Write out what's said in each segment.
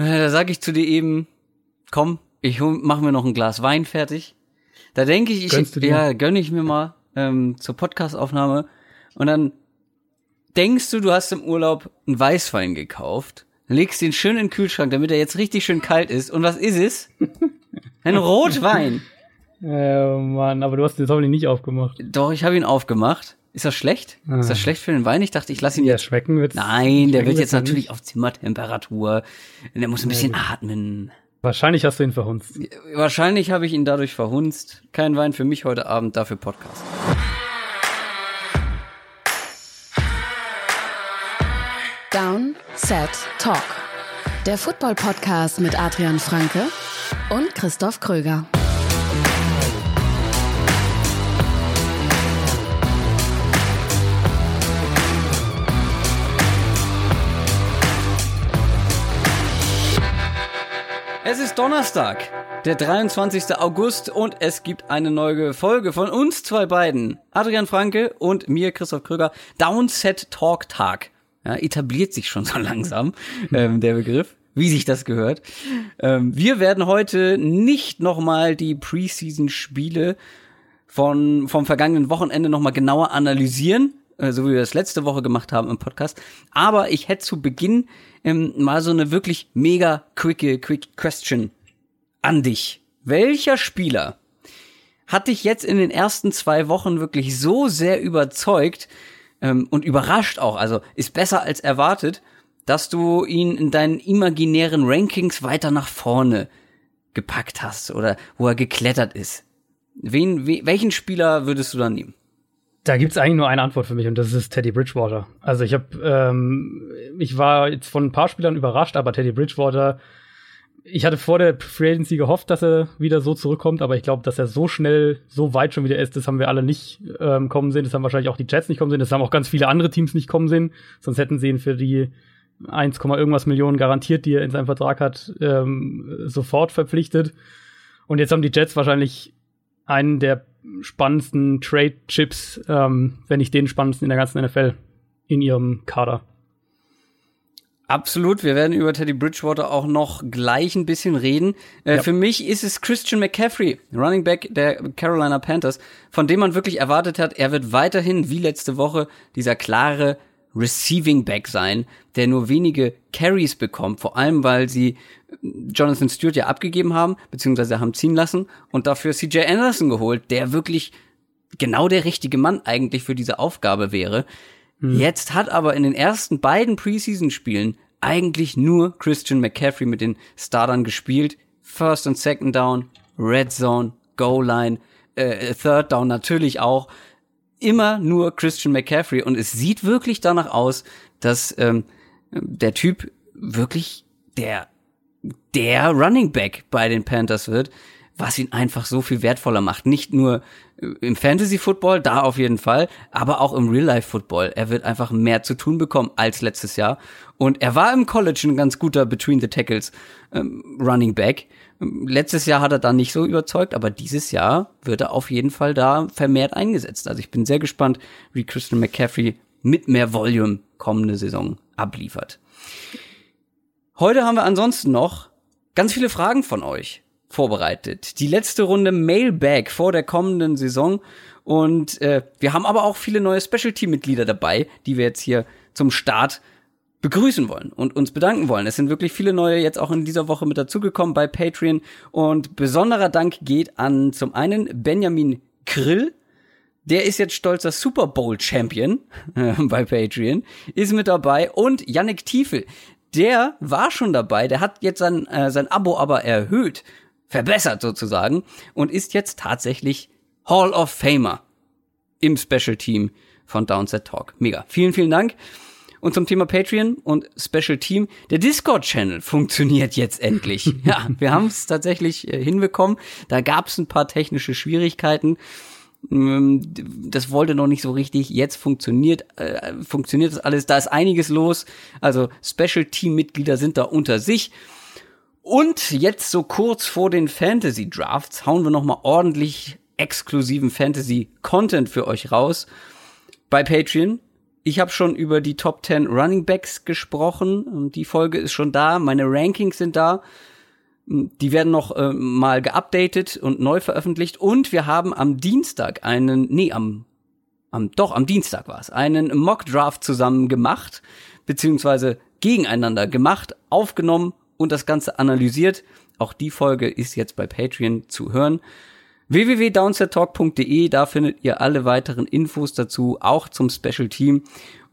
Äh, Da sag ich zu dir eben, komm, ich mach mir noch ein Glas Wein fertig. Da denke ich, ich ja, gönn ich mir mal ähm, zur Podcastaufnahme. Und dann denkst du, du hast im Urlaub einen Weißwein gekauft, legst den schön in den Kühlschrank, damit er jetzt richtig schön kalt ist. Und was ist es? Ein Rotwein. Äh, Mann, aber du hast den jetzt hoffentlich nicht aufgemacht. Doch, ich habe ihn aufgemacht. Ist das schlecht? Ist das schlecht für den Wein? Ich dachte, ich lasse ihn Ja, jetzt. schmecken wird's. Nein, der wird jetzt ja natürlich nicht. auf Zimmertemperatur. Der muss ein bisschen atmen. Wahrscheinlich hast du ihn verhunzt. Wahrscheinlich habe ich ihn dadurch verhunzt. Kein Wein für mich heute Abend, dafür Podcast. Down, Set, Talk. Der Football-Podcast mit Adrian Franke und Christoph Kröger. Donnerstag, der 23. August und es gibt eine neue Folge von uns zwei beiden, Adrian Franke und mir, Christoph Kröger, Downset Talk Tag. Ja, etabliert sich schon so langsam, ähm, der Begriff, wie sich das gehört. Ähm, wir werden heute nicht nochmal die Preseason-Spiele von, vom vergangenen Wochenende nochmal genauer analysieren, so wie wir das letzte Woche gemacht haben im Podcast. Aber ich hätte zu Beginn ähm, mal so eine wirklich mega quicke, quick question an dich. Welcher Spieler hat dich jetzt in den ersten zwei Wochen wirklich so sehr überzeugt ähm, und überrascht auch, also ist besser als erwartet, dass du ihn in deinen imaginären Rankings weiter nach vorne gepackt hast oder wo er geklettert ist? Wen, we, welchen Spieler würdest du dann nehmen? Da gibt's eigentlich nur eine Antwort für mich und das ist Teddy Bridgewater. Also ich habe, ähm, ich war jetzt von ein paar Spielern überrascht, aber Teddy Bridgewater, ich hatte vor der Free Agency gehofft, dass er wieder so zurückkommt, aber ich glaube, dass er so schnell, so weit schon wieder ist, das haben wir alle nicht ähm, kommen sehen. Das haben wahrscheinlich auch die Jets nicht kommen sehen. Das haben auch ganz viele andere Teams nicht kommen sehen. Sonst hätten sie ihn für die 1, irgendwas Millionen garantiert, die er in seinem Vertrag hat, ähm, sofort verpflichtet. Und jetzt haben die Jets wahrscheinlich einen der spannendsten Trade-Chips, ähm, wenn nicht den spannendsten in der ganzen NFL in ihrem Kader. Absolut, wir werden über Teddy Bridgewater auch noch gleich ein bisschen reden. Äh, Ja. Für mich ist es Christian McCaffrey, Running Back der Carolina Panthers, von dem man wirklich erwartet hat, er wird weiterhin wie letzte Woche dieser klare Receiving Back sein, der nur wenige Carries bekommt, vor allem weil sie Jonathan Stewart ja abgegeben haben, beziehungsweise haben ziehen lassen und dafür CJ Anderson geholt, der wirklich genau der richtige Mann eigentlich für diese Aufgabe wäre. Jetzt hat aber in den ersten beiden Preseason-Spielen eigentlich nur Christian McCaffrey mit den Startern gespielt. First und Second Down, Red Zone, Goal Line, äh, Third Down natürlich auch. Immer nur Christian McCaffrey und es sieht wirklich danach aus, dass ähm, der Typ wirklich der der Running Back bei den Panthers wird, was ihn einfach so viel wertvoller macht. Nicht nur äh, im Fantasy Football, da auf jeden Fall, aber auch im Real Life Football. Er wird einfach mehr zu tun bekommen als letztes Jahr. Und er war im College ein ganz guter Between the Tackles ähm, Running Back. Letztes Jahr hat er da nicht so überzeugt, aber dieses Jahr wird er auf jeden Fall da vermehrt eingesetzt. Also ich bin sehr gespannt, wie Christian McCaffrey mit mehr Volume kommende Saison abliefert. Heute haben wir ansonsten noch ganz viele Fragen von euch vorbereitet. Die letzte Runde Mailbag vor der kommenden Saison. Und äh, wir haben aber auch viele neue Special-Team-Mitglieder dabei, die wir jetzt hier zum Start begrüßen wollen und uns bedanken wollen. Es sind wirklich viele neue jetzt auch in dieser Woche mit dazugekommen bei Patreon. Und besonderer Dank geht an zum einen Benjamin Krill, der ist jetzt stolzer Super Bowl Champion bei Patreon, ist mit dabei und Yannick Tiefel, der war schon dabei, der hat jetzt sein, äh, sein Abo aber erhöht, verbessert sozusagen und ist jetzt tatsächlich Hall of Famer im Special Team von Downset Talk. Mega. Vielen, vielen Dank. Und zum Thema Patreon und Special Team. Der Discord-Channel funktioniert jetzt endlich. Ja, wir haben es tatsächlich äh, hinbekommen. Da gab es ein paar technische Schwierigkeiten. Ähm, Das wollte noch nicht so richtig. Jetzt funktioniert, äh, funktioniert das alles. Da ist einiges los. Also Special Team-Mitglieder sind da unter sich. Und jetzt so kurz vor den Fantasy Drafts hauen wir noch mal ordentlich exklusiven Fantasy Content für euch raus bei Patreon. Ich habe schon über die Top 10 Running Backs gesprochen. Die Folge ist schon da. Meine Rankings sind da. Die werden noch äh, mal geupdatet und neu veröffentlicht. Und wir haben am Dienstag einen, nee, am, am doch, am Dienstag war es, einen Mock-Draft zusammen gemacht, beziehungsweise gegeneinander gemacht, aufgenommen und das Ganze analysiert. Auch die Folge ist jetzt bei Patreon zu hören www.downsettalk.de, da findet ihr alle weiteren Infos dazu, auch zum Special Team.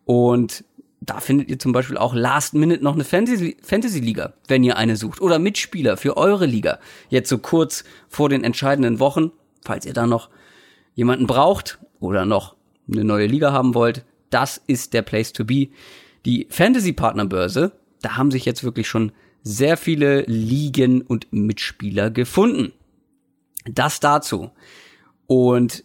Und da findet ihr zum Beispiel auch Last Minute noch eine Fantasy, Fantasy Liga, wenn ihr eine sucht. Oder Mitspieler für eure Liga. Jetzt so kurz vor den entscheidenden Wochen, falls ihr da noch jemanden braucht oder noch eine neue Liga haben wollt. Das ist der Place to be. Die Fantasy Partnerbörse, da haben sich jetzt wirklich schon sehr viele Ligen und Mitspieler gefunden. Das dazu. Und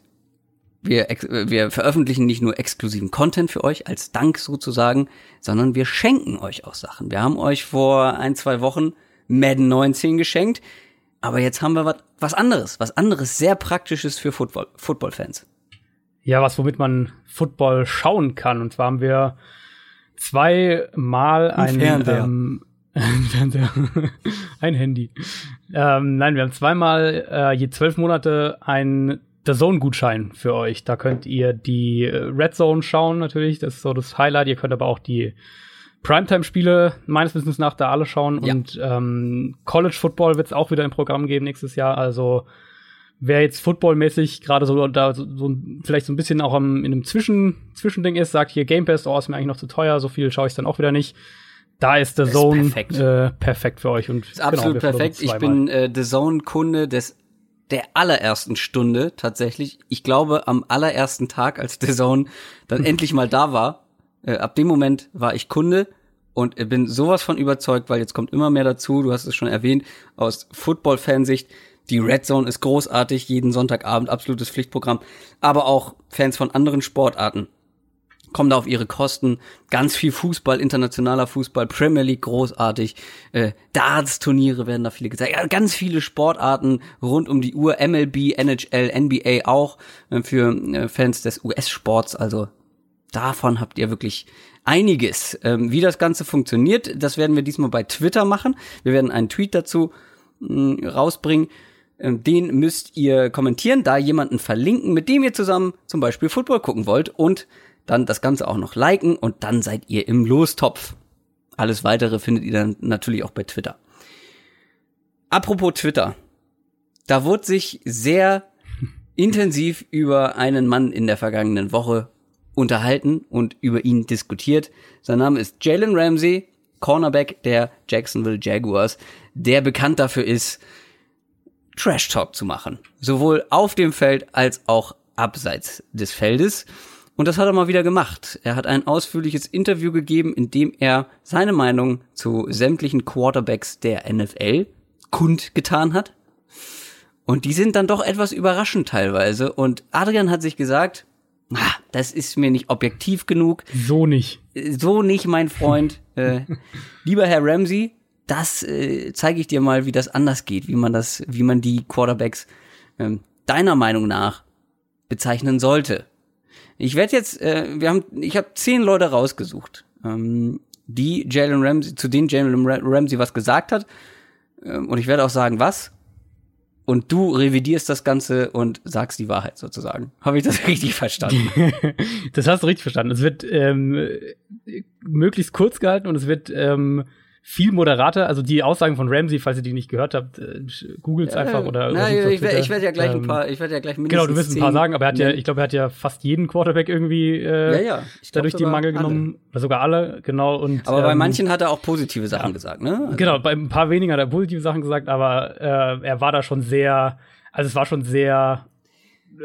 wir, wir veröffentlichen nicht nur exklusiven Content für euch als Dank sozusagen, sondern wir schenken euch auch Sachen. Wir haben euch vor ein, zwei Wochen Madden 19 geschenkt, aber jetzt haben wir was, was anderes, was anderes sehr praktisches für Football, Football-Fans. Ja, was womit man Football schauen kann. Und zwar haben wir zweimal ein, ähm, ein Handy. Ähm, nein, wir haben zweimal äh, je zwölf Monate ein The Zone-Gutschein für euch. Da könnt ihr die äh, Red Zone schauen, natürlich. Das ist so das Highlight. Ihr könnt aber auch die Primetime-Spiele meines Wissens nach da alle schauen. Ja. Und ähm, College Football wird es auch wieder im Programm geben nächstes Jahr. Also wer jetzt footballmäßig gerade so da so, so, vielleicht so ein bisschen auch am, in einem Zwischen, Zwischending ist, sagt hier Game Pass, oh, ist mir eigentlich noch zu teuer, so viel schaue ich dann auch wieder nicht da ist The Zone ist perfekt. Äh, perfekt für euch. Und ist genau, absolut perfekt. Ich bin äh, The Zone-Kunde des der allerersten Stunde tatsächlich. Ich glaube, am allerersten Tag, als The Zone dann endlich mal da war, äh, ab dem Moment war ich Kunde und bin sowas von überzeugt, weil jetzt kommt immer mehr dazu, du hast es schon erwähnt, aus Football-Fansicht, die Red Zone ist großartig, jeden Sonntagabend absolutes Pflichtprogramm, aber auch Fans von anderen Sportarten kommen da auf ihre Kosten. Ganz viel Fußball, internationaler Fußball, Premier League großartig, äh, Darts-Turniere werden da viele gezeigt. Ja, ganz viele Sportarten rund um die Uhr, MLB, NHL, NBA auch äh, für äh, Fans des US-Sports. Also davon habt ihr wirklich einiges. Ähm, wie das Ganze funktioniert, das werden wir diesmal bei Twitter machen. Wir werden einen Tweet dazu mh, mm, rausbringen. Ähm, den müsst ihr kommentieren, da jemanden verlinken, mit dem ihr zusammen zum Beispiel Football gucken wollt und dann das Ganze auch noch liken und dann seid ihr im Lostopf. Alles weitere findet ihr dann natürlich auch bei Twitter. Apropos Twitter. Da wurde sich sehr intensiv über einen Mann in der vergangenen Woche unterhalten und über ihn diskutiert. Sein Name ist Jalen Ramsey, Cornerback der Jacksonville Jaguars, der bekannt dafür ist, Trash Talk zu machen. Sowohl auf dem Feld als auch abseits des Feldes. Und das hat er mal wieder gemacht. Er hat ein ausführliches Interview gegeben, in dem er seine Meinung zu sämtlichen Quarterbacks der NFL kundgetan hat. Und die sind dann doch etwas überraschend teilweise. Und Adrian hat sich gesagt, ah, das ist mir nicht objektiv genug. So nicht. So nicht, mein Freund. äh, lieber Herr Ramsey, das äh, zeige ich dir mal, wie das anders geht, wie man das, wie man die Quarterbacks äh, deiner Meinung nach bezeichnen sollte. Ich werde jetzt, äh, wir haben, ich habe zehn Leute rausgesucht, ähm, die Jalen Ramsey, zu denen Jalen Ramsey was gesagt hat. Ähm, und ich werde auch sagen, was. Und du revidierst das Ganze und sagst die Wahrheit sozusagen. Habe ich das richtig verstanden? das hast du richtig verstanden. Es wird ähm, möglichst kurz gehalten und es wird ähm, viel moderater. Also die Aussagen von Ramsey, falls ihr die nicht gehört habt, äh, googelt's einfach oder. Na, oder ich, werde werd ja gleich ähm, ein paar, ich werde ja gleich mindestens Genau, du wirst ein paar sagen, aber er hat ja, ich glaube, er hat ja fast jeden Quarterback irgendwie äh, ja, ja. dadurch die Mangel genommen. Oder sogar alle, genau. Und, aber ähm, bei manchen hat er auch positive Sachen ja. gesagt, ne? Also. Genau, bei ein paar wenigen hat er positive Sachen gesagt, aber äh, er war da schon sehr, also es war schon sehr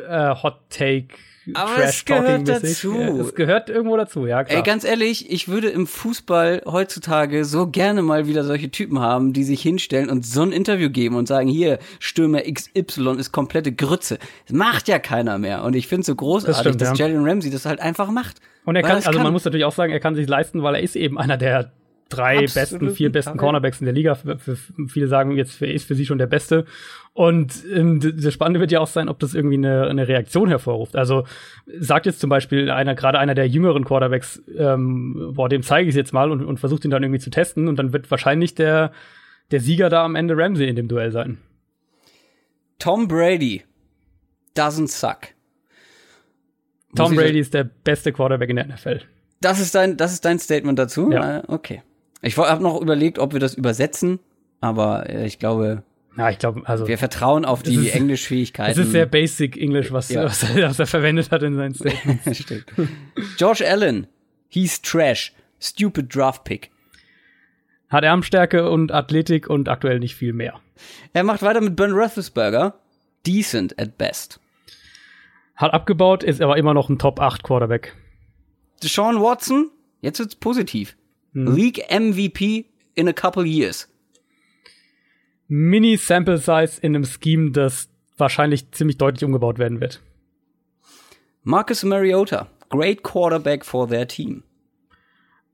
äh, Hot Take aber es gehört dazu. Es gehört irgendwo dazu, ja klar. Ey, ganz ehrlich, ich würde im Fußball heutzutage so gerne mal wieder solche Typen haben, die sich hinstellen und so ein Interview geben und sagen, hier, Stürmer XY ist komplette Grütze. Das macht ja keiner mehr. Und ich finde es so großartig, das stimmt, dass ja. Jalen Ramsey das halt einfach macht. Und er kann, also kann. man muss natürlich auch sagen, er kann sich leisten, weil er ist eben einer der drei besten, vier besten Cornerbacks in der Liga. Für, für viele sagen jetzt, er ist für sie schon der Beste. Und ähm, das Spannende wird ja auch sein, ob das irgendwie eine, eine Reaktion hervorruft. Also sagt jetzt zum Beispiel einer, gerade einer der jüngeren Quarterbacks, ähm, boah, dem zeige ich es jetzt mal und, und versucht ihn dann irgendwie zu testen. Und dann wird wahrscheinlich der, der Sieger da am Ende Ramsey in dem Duell sein. Tom Brady doesn't suck. Tom Brady ist der beste Quarterback in der NFL. Das ist dein, das ist dein Statement dazu? Ja. Okay. Ich habe noch überlegt, ob wir das übersetzen, aber äh, ich glaube, Ja, ich glaube, also wir vertrauen auf die Englischfähigkeiten. es ist sehr basic English, was, Ja. was, er, was er verwendet hat in seinen Statements. Stimmt. Josh Allen, he's trash, stupid draft pick. Hat Armstärke und Athletik und aktuell nicht viel mehr. Er macht weiter mit Ben Roethlisberger, decent at best. Hat abgebaut, ist aber immer noch ein Top 8 Quarterback. Deshaun Watson, jetzt wird's positiv. League MVP in a couple years. Mini Sample Size in einem Scheme, das wahrscheinlich ziemlich deutlich umgebaut werden wird. Marcus Mariota, great quarterback for their team.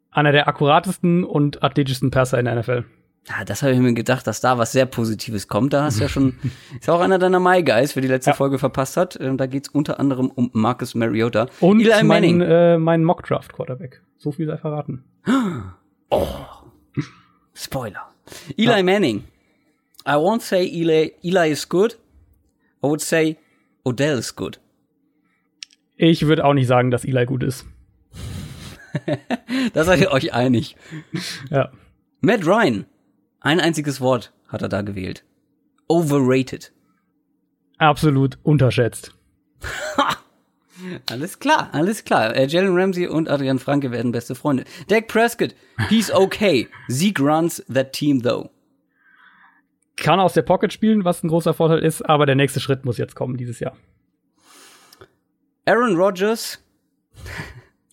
Einer der akkuratesten und athletischsten Passer in der NFL. Ja, das habe ich mir gedacht, dass da was sehr Positives kommt. Da hast du ja schon, ist ja auch einer deiner My Guys, wer die letzte Ja. Folge verpasst hat. Ähm, Da geht's unter anderem um Marcus Mariota. Und Eli mein, Manning. äh, mein Mock Draft Quarterback. So viel sei verraten. Spoiler. Eli Manning. I won't say Eli, Eli is good. I would say Odell is good. Ich würde auch nicht sagen, dass Eli gut ist. Da seid ihr euch einig. Ja. Matt Ryan. Ein einziges Wort hat er da gewählt. Overrated. Absolut unterschätzt. Alles klar, alles klar. Äh, Jalen Ramsey und Adrian Franke werden beste Freunde. Dak Prescott. He's okay. Zeke runs that team though. Kann aus der Pocket spielen, was ein großer Vorteil ist, aber der nächste Schritt muss jetzt kommen dieses Jahr. Aaron Rodgers.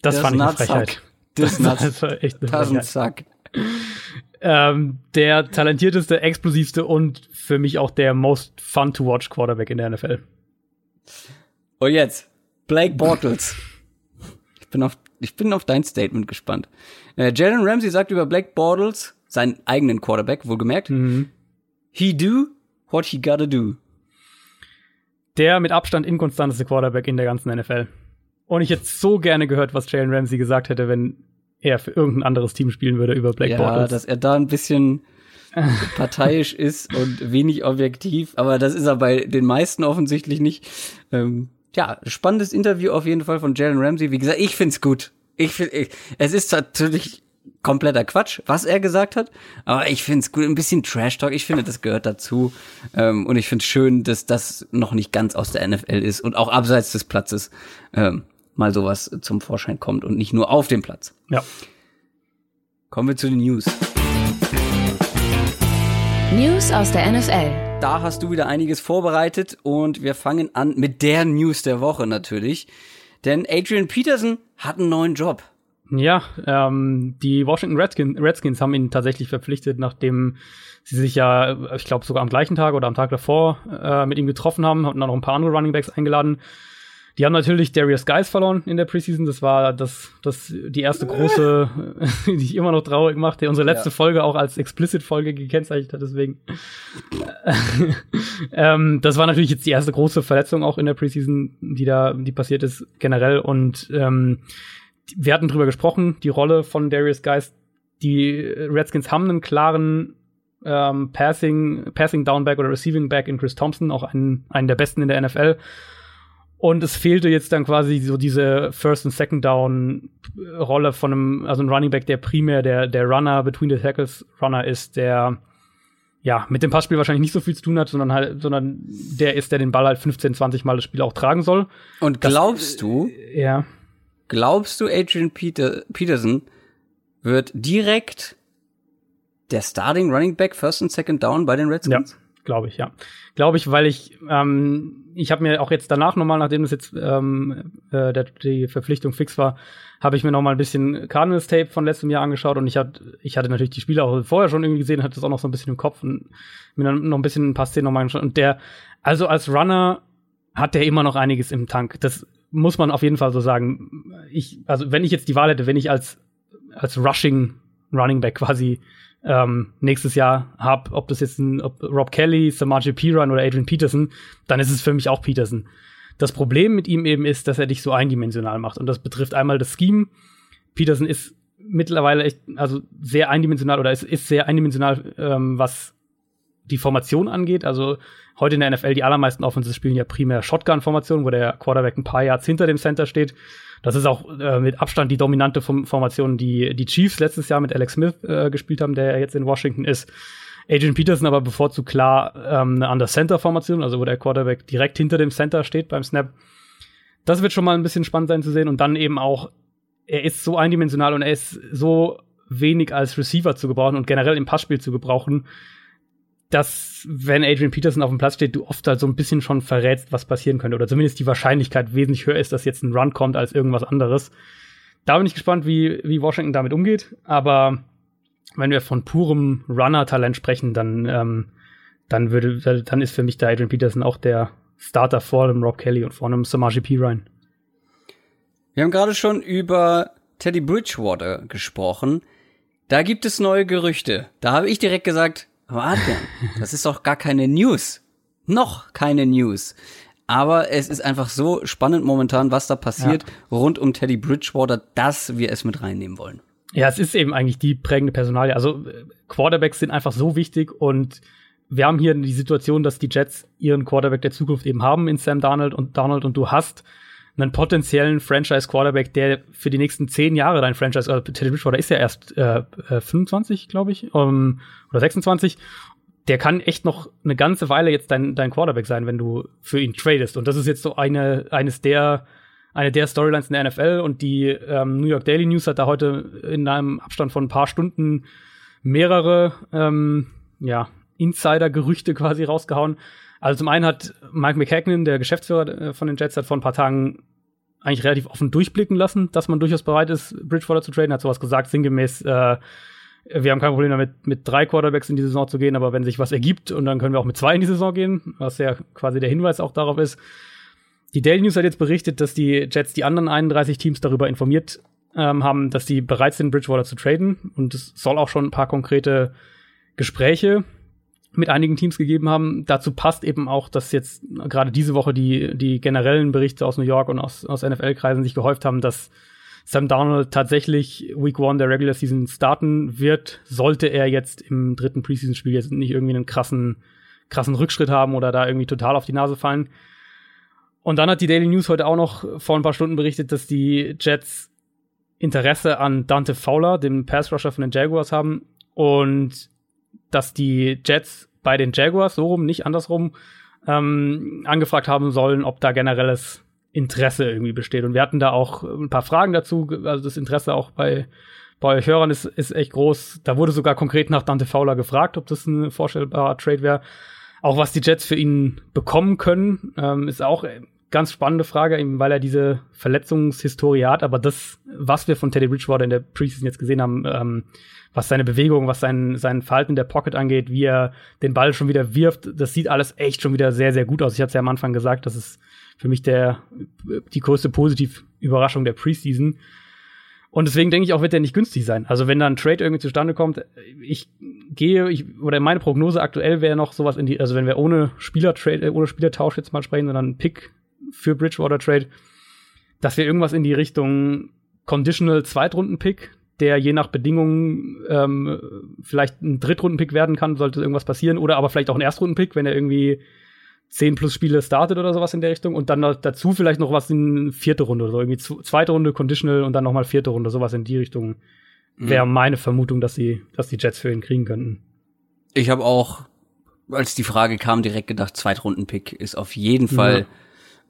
Das fand ich eine Frechheit. suck. Not Das war echt eine Frechheit. suck. Ähm, der talentierteste, explosivste und für mich auch der most fun to watch Quarterback in der NFL. Und jetzt, Blake Bortles. Ich bin auf, ich bin auf dein Statement gespannt. Äh, Jalen Ramsey sagt über Blake Bortles, seinen eigenen Quarterback, wohlgemerkt, he do what he gotta do. Der mit Abstand inkonstanteste Quarterback in der ganzen NFL. Und ich hätte so gerne gehört, was Jalen Ramsey gesagt hätte, wenn er für irgendein anderes Team spielen würde über Blake ja, Bortles. dass er da ein bisschen parteiisch ist und wenig objektiv, aber das ist er bei den meisten offensichtlich nicht. Ähm, ja, spannendes Interview auf jeden Fall von Jalen Ramsey. Wie gesagt, ich find's gut. Ich find, ich, es ist natürlich kompletter Quatsch, was er gesagt hat, aber ich find's gut. Ein bisschen Trash Talk. Ich finde, das gehört dazu. Ähm, und ich find's schön, dass das noch nicht ganz aus der NFL ist und auch abseits des Platzes ähm, mal sowas zum Vorschein kommt und nicht nur auf dem Platz. ja. Kommen wir zu den News. News aus der NFL. Da hast du wieder einiges vorbereitet und wir fangen an mit der News der Woche natürlich. Denn Adrian Peterson hat einen neuen Job. Ja, ähm, die Washington Redskins, Redskins haben ihn tatsächlich verpflichtet, nachdem sie sich ja, ich glaube sogar am gleichen Tag oder am Tag davor äh, mit ihm getroffen haben, hatten dann noch ein paar andere Running Backs eingeladen. Die haben natürlich Darius Guys verloren in der Preseason. Das war das, das die erste große, die ich immer noch traurig macht, der unsere letzte Ja. Folge auch als Explicit-Folge gekennzeichnet hat, deswegen. ähm, das war natürlich jetzt die erste große Verletzung auch in der Preseason, die da, die passiert ist generell. Und ähm, wir hatten drüber gesprochen, die Rolle von Darius Geist. Die Redskins haben einen klaren ähm, Passing, Passing Downback oder Receiving Back in Chris Thompson, auch einen, einen der besten in der NFL. Und es fehlte jetzt dann quasi so diese First und Second Down Rolle von einem, also ein Running Back, der primär der, der Runner, between the tackles Runner ist, der ja, mit dem Passspiel wahrscheinlich nicht so viel zu tun hat, sondern halt, sondern der ist, der den Ball halt 15, 20 Mal das Spiel auch tragen soll. Und glaubst du, Ja. glaubst du, Adrian Peter, Peterson wird direkt der Starting Running Back First und Second Down bei den Ja, Redskins? Glaube ich, ja. Glaube ich, weil ich, ähm, ich habe mir auch jetzt danach nochmal, nachdem das jetzt ähm, äh, der, die Verpflichtung fix war, habe ich mir nochmal ein bisschen Cardinals Tape von letztem Jahr angeschaut und ich hatte, ich hatte natürlich die Spiele auch vorher schon irgendwie gesehen, hatte das auch noch so ein bisschen im Kopf und mir dann noch ein bisschen ein paar Szenen nochmal angeschaut. Und der, also als Runner hat der immer noch einiges im Tank. Das muss man auf jeden Fall so sagen. Ich, also wenn ich jetzt die Wahl hätte, wenn ich als, als Rushing Running Back quasi ähm, nächstes Jahr habe, ob das jetzt ein ob Rob Kelly, Samaje Piran oder Adrian Peterson, dann ist es für mich auch Peterson. Das Problem mit ihm eben ist, dass er dich so eindimensional macht. Und das betrifft einmal das Scheme. Peterson ist mittlerweile echt, also sehr eindimensional oder es ist sehr eindimensional, ähm, was die Formation angeht. Also heute in der NFL die allermeisten Offenses spielen ja primär Shotgun-Formationen, wo der Quarterback ein paar Yards hinter dem Center steht. Das ist auch äh, mit Abstand die dominante Formation, die die Chiefs letztes Jahr mit Alex Smith äh, gespielt haben, der jetzt in Washington ist. Agent Peterson aber bevorzugt klar ähm, eine Under-Center-Formation, also wo der Quarterback direkt hinter dem Center steht beim Snap. Das wird schon mal ein bisschen spannend sein zu sehen. Und dann eben auch, er ist so eindimensional und er ist so wenig als Receiver zu gebrauchen und generell im Passspiel zu gebrauchen, dass, wenn Adrian Peterson auf dem Platz steht, du oft halt so ein bisschen schon verrätst, was passieren könnte. Oder zumindest die Wahrscheinlichkeit wesentlich höher ist, dass jetzt ein Run kommt als irgendwas anderes. Da bin ich gespannt, wie, wie Washington damit umgeht. Aber wenn wir von purem Runner-Talent sprechen, dann, ähm, dann würde, dann ist für mich der Adrian Peterson auch der Starter vor dem Rob Kelly und vor einem Samaji P. Ryan. Wir haben gerade schon über Teddy Bridgewater gesprochen. Da gibt es neue Gerüchte. Da habe ich direkt gesagt, aber Adrian, das ist doch gar keine News. Noch keine News. Aber es ist einfach so spannend momentan, was da passiert ja. rund um Teddy Bridgewater, dass wir es mit reinnehmen wollen. Ja, es ist eben eigentlich die prägende Personalie. Also Quarterbacks sind einfach so wichtig und wir haben hier die Situation, dass die Jets ihren Quarterback der Zukunft eben haben in Sam Darnold und Donald und du hast einen potenziellen Franchise-Quarterback, der für die nächsten zehn Jahre dein Franchise, äh, Teddy Bridgewater ist ja erst äh, 25, äh, glaube ich, um, oder 26. Der kann echt noch eine ganze Weile jetzt dein, dein Quarterback sein, wenn du für ihn tradest. Und das ist jetzt so eine, eines der, eine der Storylines in der NFL. Und die ähm, New York Daily News hat da heute in einem Abstand von ein paar Stunden mehrere, ähm, ja, Insider-Gerüchte quasi rausgehauen. Also zum einen hat Mike McHagnon, der Geschäftsführer äh, von den Jets, hat vor ein paar Tagen eigentlich relativ offen durchblicken lassen, dass man durchaus bereit ist, Bridgewater zu traden. Hat sowas gesagt, sinngemäß, äh, wir haben kein Problem damit, mit drei Quarterbacks in die Saison zu gehen, aber wenn sich was ergibt und dann können wir auch mit zwei in die Saison gehen, was ja quasi der Hinweis auch darauf ist. Die Daily News hat jetzt berichtet, dass die Jets die anderen 31 Teams darüber informiert ähm, haben, dass sie bereit sind, Bridgewater zu traden. Und es soll auch schon ein paar konkrete Gespräche mit einigen Teams gegeben haben. Dazu passt eben auch, dass jetzt gerade diese Woche die, die generellen Berichte aus New York und aus, aus NFL-Kreisen sich gehäuft haben, dass Sam Darnold tatsächlich Week One der Regular Season starten wird, sollte er jetzt im dritten Preseason-Spiel jetzt nicht irgendwie einen krassen, krassen Rückschritt haben oder da irgendwie total auf die Nase fallen. Und dann hat die Daily News heute auch noch vor ein paar Stunden berichtet, dass die Jets Interesse an Dante Fowler, dem Pass-Rusher von den Jaguars, haben und dass die Jets bei den Jaguars so rum, nicht andersrum, ähm, angefragt haben sollen, ob da generelles Interesse irgendwie besteht. Und wir hatten da auch ein paar Fragen dazu. Also das Interesse auch bei, bei euch Hörern ist, ist echt groß. Da wurde sogar konkret nach Dante Fowler gefragt, ob das ein vorstellbarer Trade wäre. Auch was die Jets für ihn bekommen können, ähm, ist auch ganz spannende Frage, eben weil er diese Verletzungshistorie hat. Aber das, was wir von Teddy Bridgewater in der Preseason jetzt gesehen haben, ähm, was seine Bewegung, was sein, sein Verhalten in der Pocket angeht, wie er den Ball schon wieder wirft, das sieht alles echt schon wieder sehr, sehr gut aus. Ich hatte es ja am Anfang gesagt, das ist für mich der, die größte Positiv-Überraschung der Preseason. Und deswegen denke ich auch, wird der nicht günstig sein. Also wenn da ein Trade irgendwie zustande kommt, ich gehe, ich, oder meine Prognose aktuell wäre noch sowas in die, also wenn wir ohne Spielertrade, äh, ohne Spielertausch jetzt mal sprechen, sondern Pick für Bridgewater Trade, dass wir irgendwas in die Richtung Conditional Zweitrunden-Pick, der je nach Bedingungen ähm, vielleicht ein Drittrunden-Pick werden kann, sollte irgendwas passieren, oder aber vielleicht auch ein Erstrunden-Pick, wenn er irgendwie 10 plus Spiele startet oder sowas in der Richtung und dann dazu vielleicht noch was in vierte Runde oder so, irgendwie zweite Runde Conditional und dann nochmal vierte Runde, sowas in die Richtung wäre mhm. meine Vermutung, dass sie, dass die Jets für ihn kriegen könnten. Ich habe auch, als die Frage kam, direkt gedacht, Zweitrunden-Pick ist auf jeden Fall ja.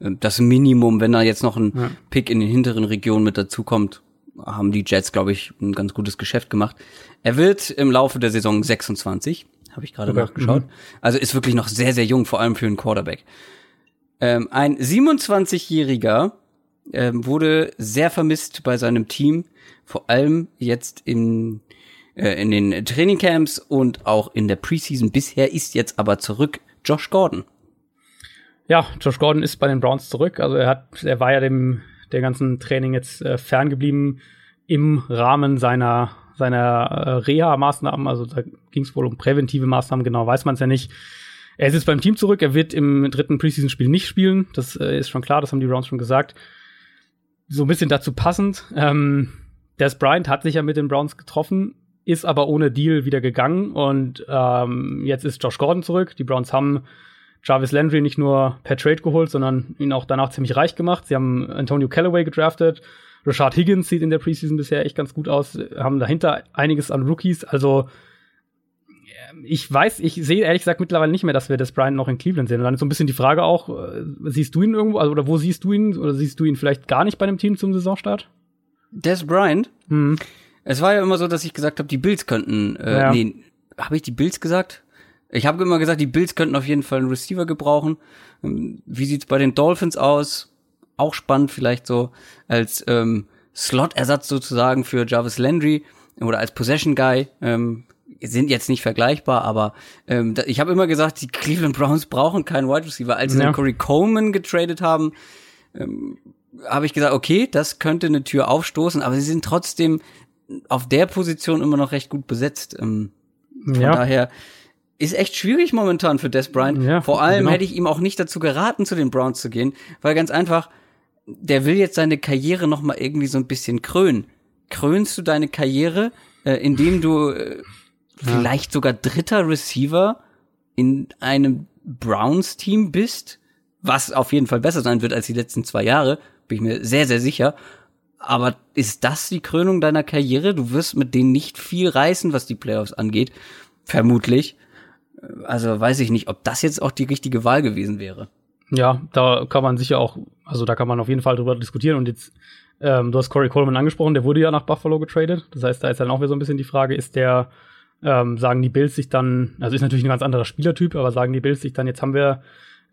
Das Minimum, wenn da jetzt noch ein ja. Pick in den hinteren Regionen mit dazukommt, haben die Jets, glaube ich, ein ganz gutes Geschäft gemacht. Er wird im Laufe der Saison 26, habe ich gerade okay. nachgeschaut. Mhm. Also ist wirklich noch sehr, sehr jung, vor allem für einen Quarterback. Ähm, ein 27-Jähriger ähm, wurde sehr vermisst bei seinem Team, vor allem jetzt in, äh, in den Trainingcamps und auch in der Preseason. Bisher ist jetzt aber zurück Josh Gordon. Ja, Josh Gordon ist bei den Browns zurück. Also er hat, er war ja dem der ganzen Training jetzt äh, ferngeblieben im Rahmen seiner seiner äh, Reha-Maßnahmen, also da ging es wohl um präventive Maßnahmen, genau weiß man es ja nicht. Er ist jetzt beim Team zurück, er wird im dritten Preseason-Spiel nicht spielen, das äh, ist schon klar, das haben die Browns schon gesagt. So ein bisschen dazu passend, ähm, Des Bryant hat sich ja mit den Browns getroffen, ist aber ohne Deal wieder gegangen und ähm, jetzt ist Josh Gordon zurück. Die Browns haben Jarvis Landry nicht nur per Trade geholt, sondern ihn auch danach ziemlich reich gemacht. Sie haben Antonio Callaway gedraftet. Rashad Higgins sieht in der Preseason bisher echt ganz gut aus, haben dahinter einiges an Rookies. Also ich weiß, ich sehe ehrlich gesagt mittlerweile nicht mehr, dass wir das Brian noch in Cleveland sehen. Und dann ist so ein bisschen die Frage auch, äh, siehst du ihn irgendwo, also, oder wo siehst du ihn, oder siehst du ihn vielleicht gar nicht bei einem Team zum Saisonstart? Des Bryant? Hm. Es war ja immer so, dass ich gesagt habe, die Bills könnten, äh, ja. nee, habe ich die Bills gesagt? Ich habe immer gesagt, die Bills könnten auf jeden Fall einen Receiver gebrauchen. Ähm, wie sieht's bei den Dolphins aus? Auch spannend, vielleicht so als ähm, Slot-Ersatz sozusagen für Jarvis Landry oder als Possession Guy. Ähm, sind jetzt nicht vergleichbar, aber ähm, ich habe immer gesagt, die Cleveland Browns brauchen keinen Wide Receiver. Als sie ja. dann Corey Coleman getradet haben, ähm, habe ich gesagt, okay, das könnte eine Tür aufstoßen, aber sie sind trotzdem auf der Position immer noch recht gut besetzt. Ähm, von ja. daher ist echt schwierig momentan für Des Bryant. Ja, Vor allem genau. hätte ich ihm auch nicht dazu geraten, zu den Browns zu gehen, weil ganz einfach, der will jetzt seine Karriere noch mal irgendwie so ein bisschen krönen. Krönst du deine Karriere, äh, indem du äh, vielleicht sogar dritter Receiver in einem Browns-Team bist, was auf jeden Fall besser sein wird als die letzten zwei Jahre, bin ich mir sehr, sehr sicher. Aber ist das die Krönung deiner Karriere? Du wirst mit denen nicht viel reißen, was die Playoffs angeht. Vermutlich. Also weiß ich nicht, ob das jetzt auch die richtige Wahl gewesen wäre. Ja, da kann man sicher auch, also da kann man auf jeden Fall drüber diskutieren. Und jetzt, ähm, du hast Corey Coleman angesprochen, der wurde ja nach Buffalo getradet. Das heißt, da ist dann auch wieder so ein bisschen die Frage, ist der, ähm, sagen die Bills sich dann, also ist natürlich ein ganz anderer Spielertyp, aber sagen die Bills sich dann, jetzt haben wir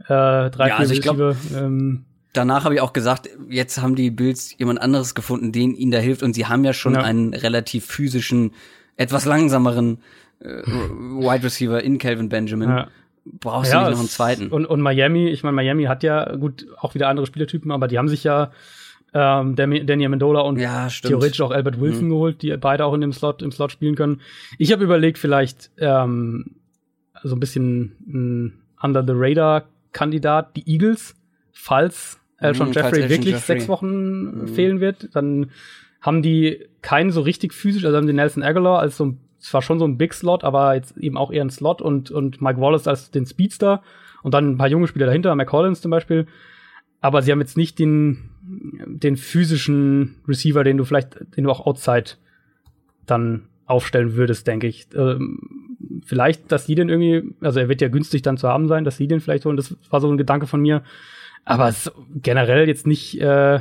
äh, drei, ja, also ich glaube, ähm, danach habe ich auch gesagt, jetzt haben die Bills jemand anderes gefunden, den ihnen da hilft und sie haben ja schon ja. einen relativ physischen, etwas langsameren äh, Wide Receiver in Calvin Benjamin. Ja. Brauchst ja, du nicht noch einen zweiten. Und, und Miami, ich meine, Miami hat ja gut auch wieder andere Spielertypen, aber die haben sich ja ähm, Danny Amendola und ja, theoretisch auch Albert Wilson mhm. geholt, die beide auch in dem Slot im Slot spielen können. Ich habe überlegt, vielleicht ähm, so ein bisschen ein Under the Radar Kandidat, die Eagles, falls Alshon mhm, Jeffrey wirklich Jeffrey. sechs Wochen mhm. fehlen wird, dann haben die keinen so richtig physisch, also haben die Nelson Aguilar als so ein, zwar schon so ein Big Slot, aber jetzt eben auch eher ein Slot und, und Mike Wallace als den Speedster und dann ein paar junge Spieler dahinter, McCollins zum Beispiel. Aber sie haben jetzt nicht den, den physischen Receiver, den du vielleicht, den du auch outside dann aufstellen würdest, denke ich. Ähm, vielleicht, dass sie den irgendwie, also er wird ja günstig dann zu haben sein, dass sie den vielleicht holen. Das war so ein Gedanke von mir. Aber generell jetzt nicht, äh,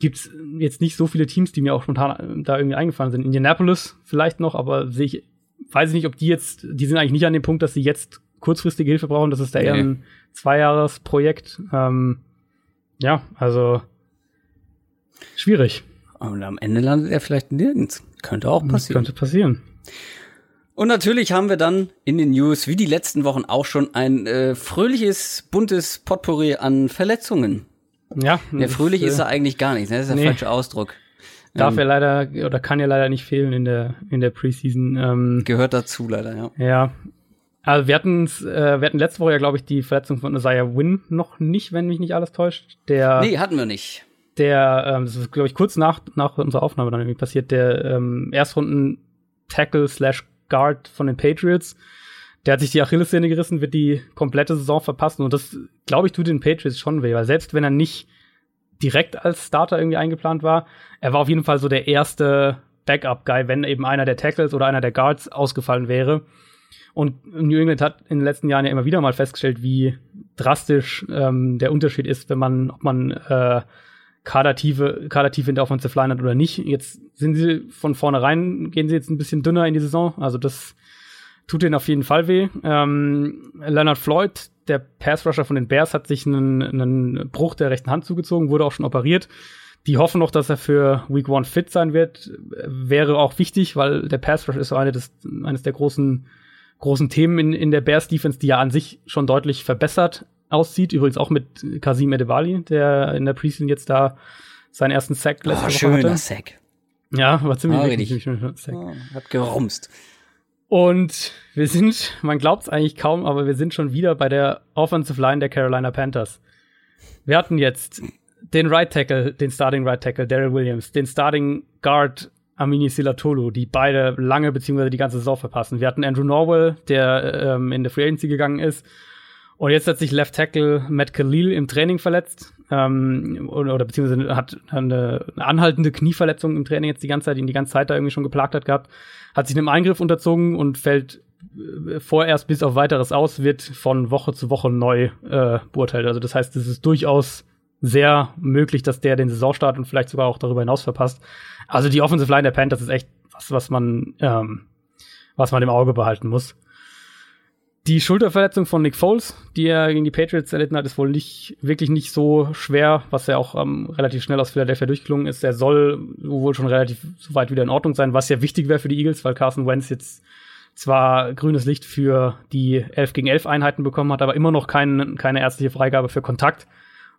gibt's jetzt nicht so viele Teams, die mir auch spontan da irgendwie eingefallen sind. Indianapolis vielleicht noch, aber sehe ich, weiß ich nicht, ob die jetzt, die sind eigentlich nicht an dem Punkt, dass sie jetzt kurzfristige Hilfe brauchen. Das ist da eher ein Zweijahresprojekt. Ähm, ja, also schwierig. Und am Ende landet er vielleicht nirgends. Könnte auch passieren. könnte passieren. Und natürlich haben wir dann in den News, wie die letzten Wochen auch schon, ein äh, fröhliches, buntes Potpourri an Verletzungen. Ja. Der fröhlich ist, ist er eigentlich gar nicht, ne? das ist der nee. falsche Ausdruck. Darf ähm, er leider oder kann ja leider nicht fehlen in der in der Preseason. Ähm, gehört dazu leider, ja. Ja, also wir hatten, äh, wir hatten letzte Woche ja, glaube ich, die Verletzung von Isaiah Wynn noch nicht, wenn mich nicht alles täuscht. Der, nee, hatten wir nicht. Der, ähm, das ist, glaube ich, kurz nach, nach unserer Aufnahme dann irgendwie passiert, der ähm, Erstrunden-Tackle slash Guard von den Patriots. Der hat sich die Achillessehne gerissen, wird die komplette Saison verpassen. Und das, glaube ich, tut den Patriots schon weh, weil selbst wenn er nicht direkt als Starter irgendwie eingeplant war, er war auf jeden Fall so der erste Backup-Guy, wenn eben einer der Tackles oder einer der Guards ausgefallen wäre. Und New England hat in den letzten Jahren ja immer wieder mal festgestellt, wie drastisch ähm, der Unterschied ist, wenn man, ob man äh, Kadertiefe, Kadertiefe in der Offensive Line hat oder nicht. Jetzt sind sie von vornherein, gehen sie jetzt ein bisschen dünner in die Saison. Also das tut denen auf jeden Fall weh. Ähm, Leonard Floyd, der Pass-Rusher von den Bears, hat sich einen, einen Bruch der rechten Hand zugezogen, wurde auch schon operiert. Die hoffen noch, dass er für Week One fit sein wird. Wäre auch wichtig, weil der Pass-Rush ist so eine des, eines der großen großen Themen in, in der Bears Defense, die ja an sich schon deutlich verbessert aussieht. Übrigens auch mit Kasim Edebali, der in der Preseason jetzt da seinen ersten Sack letzte oh, Woche schöner hatte. Sack. Ja, war ziemlich Ah, wichtig. richtig. Sack. Oh, hat gerumst. Und wir sind, man glaubt es eigentlich kaum, aber wir sind schon wieder bei der Offensive Line der Carolina Panthers. Wir hatten jetzt den Right Tackle, den Starting Right Tackle, Daryl Williams, den Starting Guard Amini Silatolu, die beide lange beziehungsweise die ganze Saison verpassen. Wir hatten Andrew Norwell, der ähm, in der Free Agency gegangen ist. Und jetzt hat sich Left Tackle Matt Khalil im Training verletzt. Ähm, oder, oder beziehungsweise hat eine, eine anhaltende Knieverletzung im Training jetzt die ganze Zeit, die ihn die ganze Zeit da irgendwie schon geplagt hat gehabt. Hat sich einem Eingriff unterzogen und fällt äh, vorerst bis auf weiteres aus, wird von Woche zu Woche neu äh, beurteilt. Also das heißt, es ist durchaus sehr möglich, dass der den Saisonstart und vielleicht sogar auch darüber hinaus verpasst. Also die Offensive Line der Panthers ist echt was, was man, ähm, was man im Auge behalten muss. Die Schulterverletzung von Nick Foles, die er gegen die Patriots erlitten hat, ist wohl nicht wirklich nicht so schwer, was ja auch ähm, relativ schnell aus Philadelphia durchgelungen ist. Er soll wohl schon relativ weit wieder in Ordnung sein, was ja wichtig wäre für die Eagles, weil Carson Wentz jetzt zwar grünes Licht für die 11 gegen 11 Einheiten bekommen hat, aber immer noch kein, keine ärztliche Freigabe für Kontakt.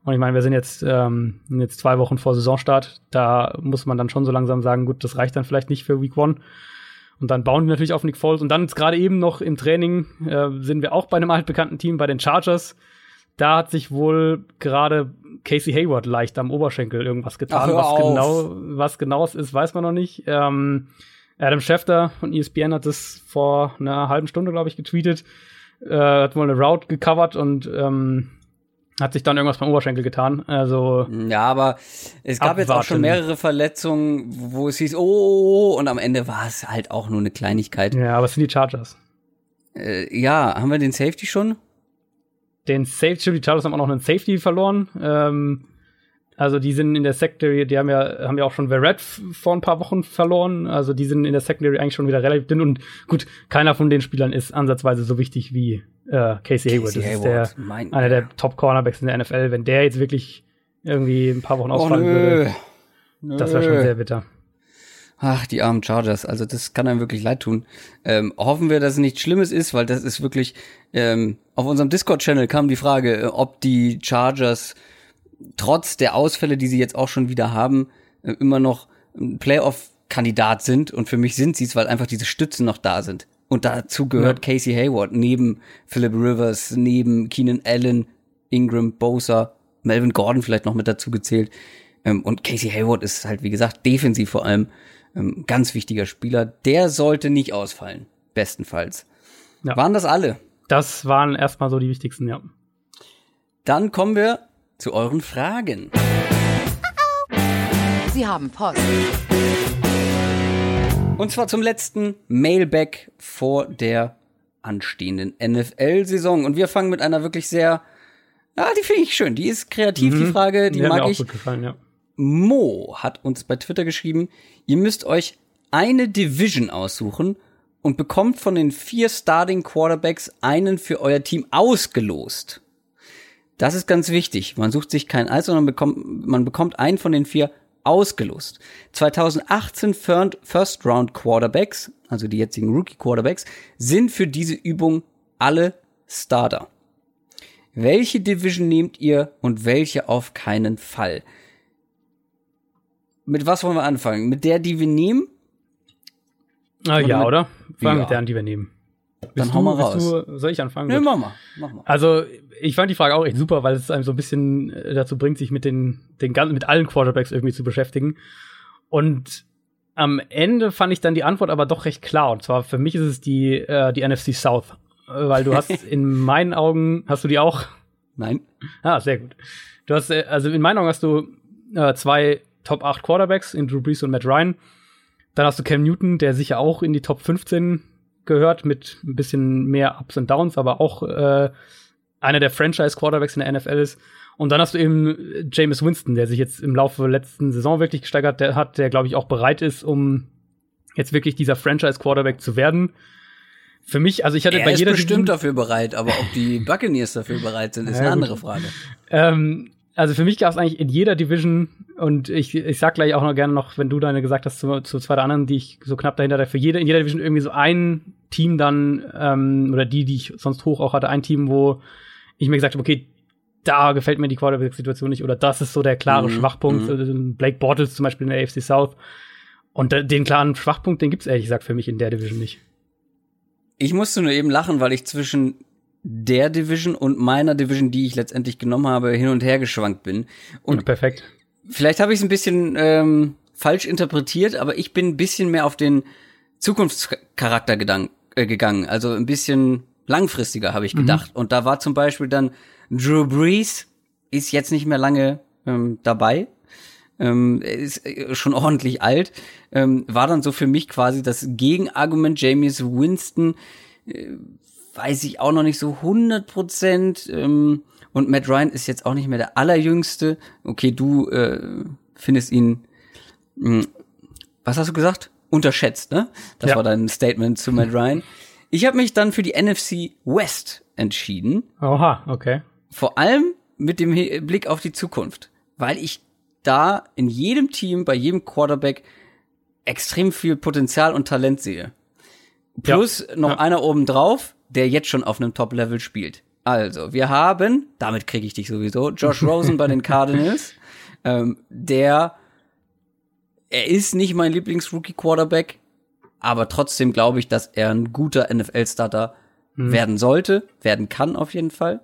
Und ich meine, wir sind jetzt, ähm, jetzt zwei Wochen vor Saisonstart. Da muss man dann schon so langsam sagen, gut, das reicht dann vielleicht nicht für Week One. Und dann bauen die natürlich auf Nick Foles. Und dann jetzt gerade eben noch im Training äh, sind wir auch bei einem altbekannten Team, bei den Chargers. Da hat sich wohl gerade Casey Hayward leicht am Oberschenkel irgendwas getan. Ach, was genau, was genau es ist, weiß man noch nicht. Ähm, Adam Schefter von ESPN hat das vor einer halben Stunde, glaube ich, getweetet. Äh, hat wohl eine Route gecovert und ähm, hat sich dann irgendwas beim Oberschenkel getan. Also Ja, aber es gab jetzt auch schon Abwarten. mehrere Verletzungen, wo es hieß, oh, oh, oh, und am Ende war es halt auch nur eine Kleinigkeit. ja, aber es sind die Chargers. Äh, ja, haben wir den Safety schon? Den Safety, die Chargers haben auch noch einen Safety verloren. Ähm, also die sind in der Secondary, die haben ja, haben ja auch schon Verrett vor ein paar Wochen verloren. Also die sind in der Secondary eigentlich schon wieder relativ dünn und gut, keiner von den Spielern ist ansatzweise so wichtig wie äh, Casey Hayward. Casey das Hayward, ist der, mein- einer der Top-Cornerbacks in der NFL. Wenn der jetzt wirklich irgendwie ein paar Wochen Oh, ausfallen nö. würde, das wäre schon sehr bitter. Ach, die armen Chargers. Also das kann einem wirklich leid tun. Ähm, hoffen wir, dass es nichts Schlimmes ist, weil das ist wirklich, ähm, auf unserem Discord-Channel kam die Frage, äh, ob die Chargers trotz der Ausfälle, die sie jetzt auch schon wieder haben, äh, immer noch ein Playoff-Kandidat sind. Und für mich sind sie es, weil einfach diese Stützen noch da sind. Und dazu gehört Casey Hayward, neben Philip Rivers, neben Keenan Allen, Ingram, Bosa, Melvin Gordon vielleicht noch mit dazu gezählt. Ähm, und Casey Hayward ist halt, wie gesagt, defensiv vor allem ähm, ganz wichtiger Spieler. Der sollte nicht ausfallen. Bestenfalls. Ja. Waren das alle? Das waren erstmal so die wichtigsten, ja. Dann kommen wir zu euren Fragen. Sie haben Post. Und zwar zum letzten Mailback vor der anstehenden NFL-Saison. Und wir fangen mit einer wirklich sehr, ah, die finde ich schön. Die ist kreativ, die Frage, die hat mir mag auch ich. gut gefallen, ja. Mo hat uns bei Twitter geschrieben, ihr müsst euch eine Division aussuchen und bekommt von den vier Starting Quarterbacks einen für euer Team ausgelost. Das ist ganz wichtig. Man sucht sich kein Eis, sondern bekommt, man bekommt einen von den vier ausgelost. 2018 First- Round Quarterbacks, also die jetzigen Rookie Quarterbacks, sind für diese Übung alle Starter. Welche Division nehmt ihr und welche auf keinen Fall? Mit was wollen wir anfangen? Mit der, die wir nehmen? Ah, ja, mit- oder? Fangen wir Ja. mit der an, die wir nehmen. Dann hau mal raus. Du, soll ich anfangen? Nee, mach mal. Mach mal. Also, ich fand die Frage auch echt super, weil es einem so ein bisschen äh, dazu bringt, sich mit den, den ganzen, mit allen Quarterbacks irgendwie zu beschäftigen. Und am Ende fand ich dann die Antwort aber doch recht klar. Und zwar für mich ist es die, äh, die NFC South. Äh, Weil du hast in meinen Augen, hast du die auch? Nein. Ah, sehr gut. Du hast, äh, also in meinen Augen hast du äh, zwei Top 8 Quarterbacks in Drew Brees und Matt Ryan. Dann hast du Cam Newton, der sicher auch in die Top 15 gehört, mit ein bisschen mehr Ups und Downs, aber auch äh, einer der Franchise-Quarterbacks in der NFL ist. Und dann hast du eben Jameis Winston, der sich jetzt im Laufe der letzten Saison wirklich gesteigert der hat, der, glaube ich, auch bereit ist, um jetzt wirklich dieser Franchise-Quarterback zu werden. Für mich, also ich hatte Er bei ist jeder bestimmt Division- dafür bereit, aber ob die Buccaneers dafür bereit sind, ist Ja, eine gut. andere Frage. Ähm, also für mich gab es eigentlich in jeder Division, und ich, ich sag gleich auch noch gerne noch, wenn du deine gesagt hast, zu, zu zwei der anderen, die ich so knapp dahinter hatte, für jede, in jeder Division irgendwie so ein Team dann, ähm, oder die, die ich sonst hoch auch hatte, ein Team, wo ich mir gesagt habe, okay, da gefällt mir die Quarterback-Situation nicht, oder das ist so der klare Mhm, Schwachpunkt. Also Blake Bortles zum Beispiel in der AFC South. Und den klaren Schwachpunkt, den gibt's ehrlich gesagt für mich in der Division nicht. Ich musste nur eben lachen, weil ich zwischen der Division und meiner Division, die ich letztendlich genommen habe, hin und her geschwankt bin. Und ja, perfekt. Vielleicht habe ich es ein bisschen ähm, falsch interpretiert, aber ich bin ein bisschen mehr auf den Zukunftscharakter äh, gegangen. Also ein bisschen langfristiger, habe ich mhm. gedacht. Mhm. Und da war zum Beispiel dann Drew Brees, ist jetzt nicht mehr lange ähm, dabei. Ähm, ist äh, schon ordentlich alt, ähm, war dann so für mich quasi das Gegenargument James Winston, äh, weiß ich auch noch nicht so 100 Prozent. Ähm, und Matt Ryan ist jetzt auch nicht mehr der allerjüngste. Okay, du äh, findest ihn, mh, hm, was hast du gesagt? Unterschätzt, ne? Das ja. war dein Statement zu Matt Ryan. Ich habe mich dann für die NFC West entschieden. Oha, okay. Vor allem mit dem Blick auf die Zukunft, weil ich da in jedem Team, bei jedem Quarterback extrem viel Potenzial und Talent sehe. Plus ja. noch ja. einer oben drauf, der jetzt schon auf einem Top-Level spielt. Also, wir haben, damit kriege ich dich sowieso, Josh Rosen bei den Cardinals, ähm, der, er ist nicht mein Lieblings-Rookie-Quarterback, aber trotzdem glaube ich, dass er ein guter NFL-Starter hm. werden sollte, werden kann auf jeden Fall.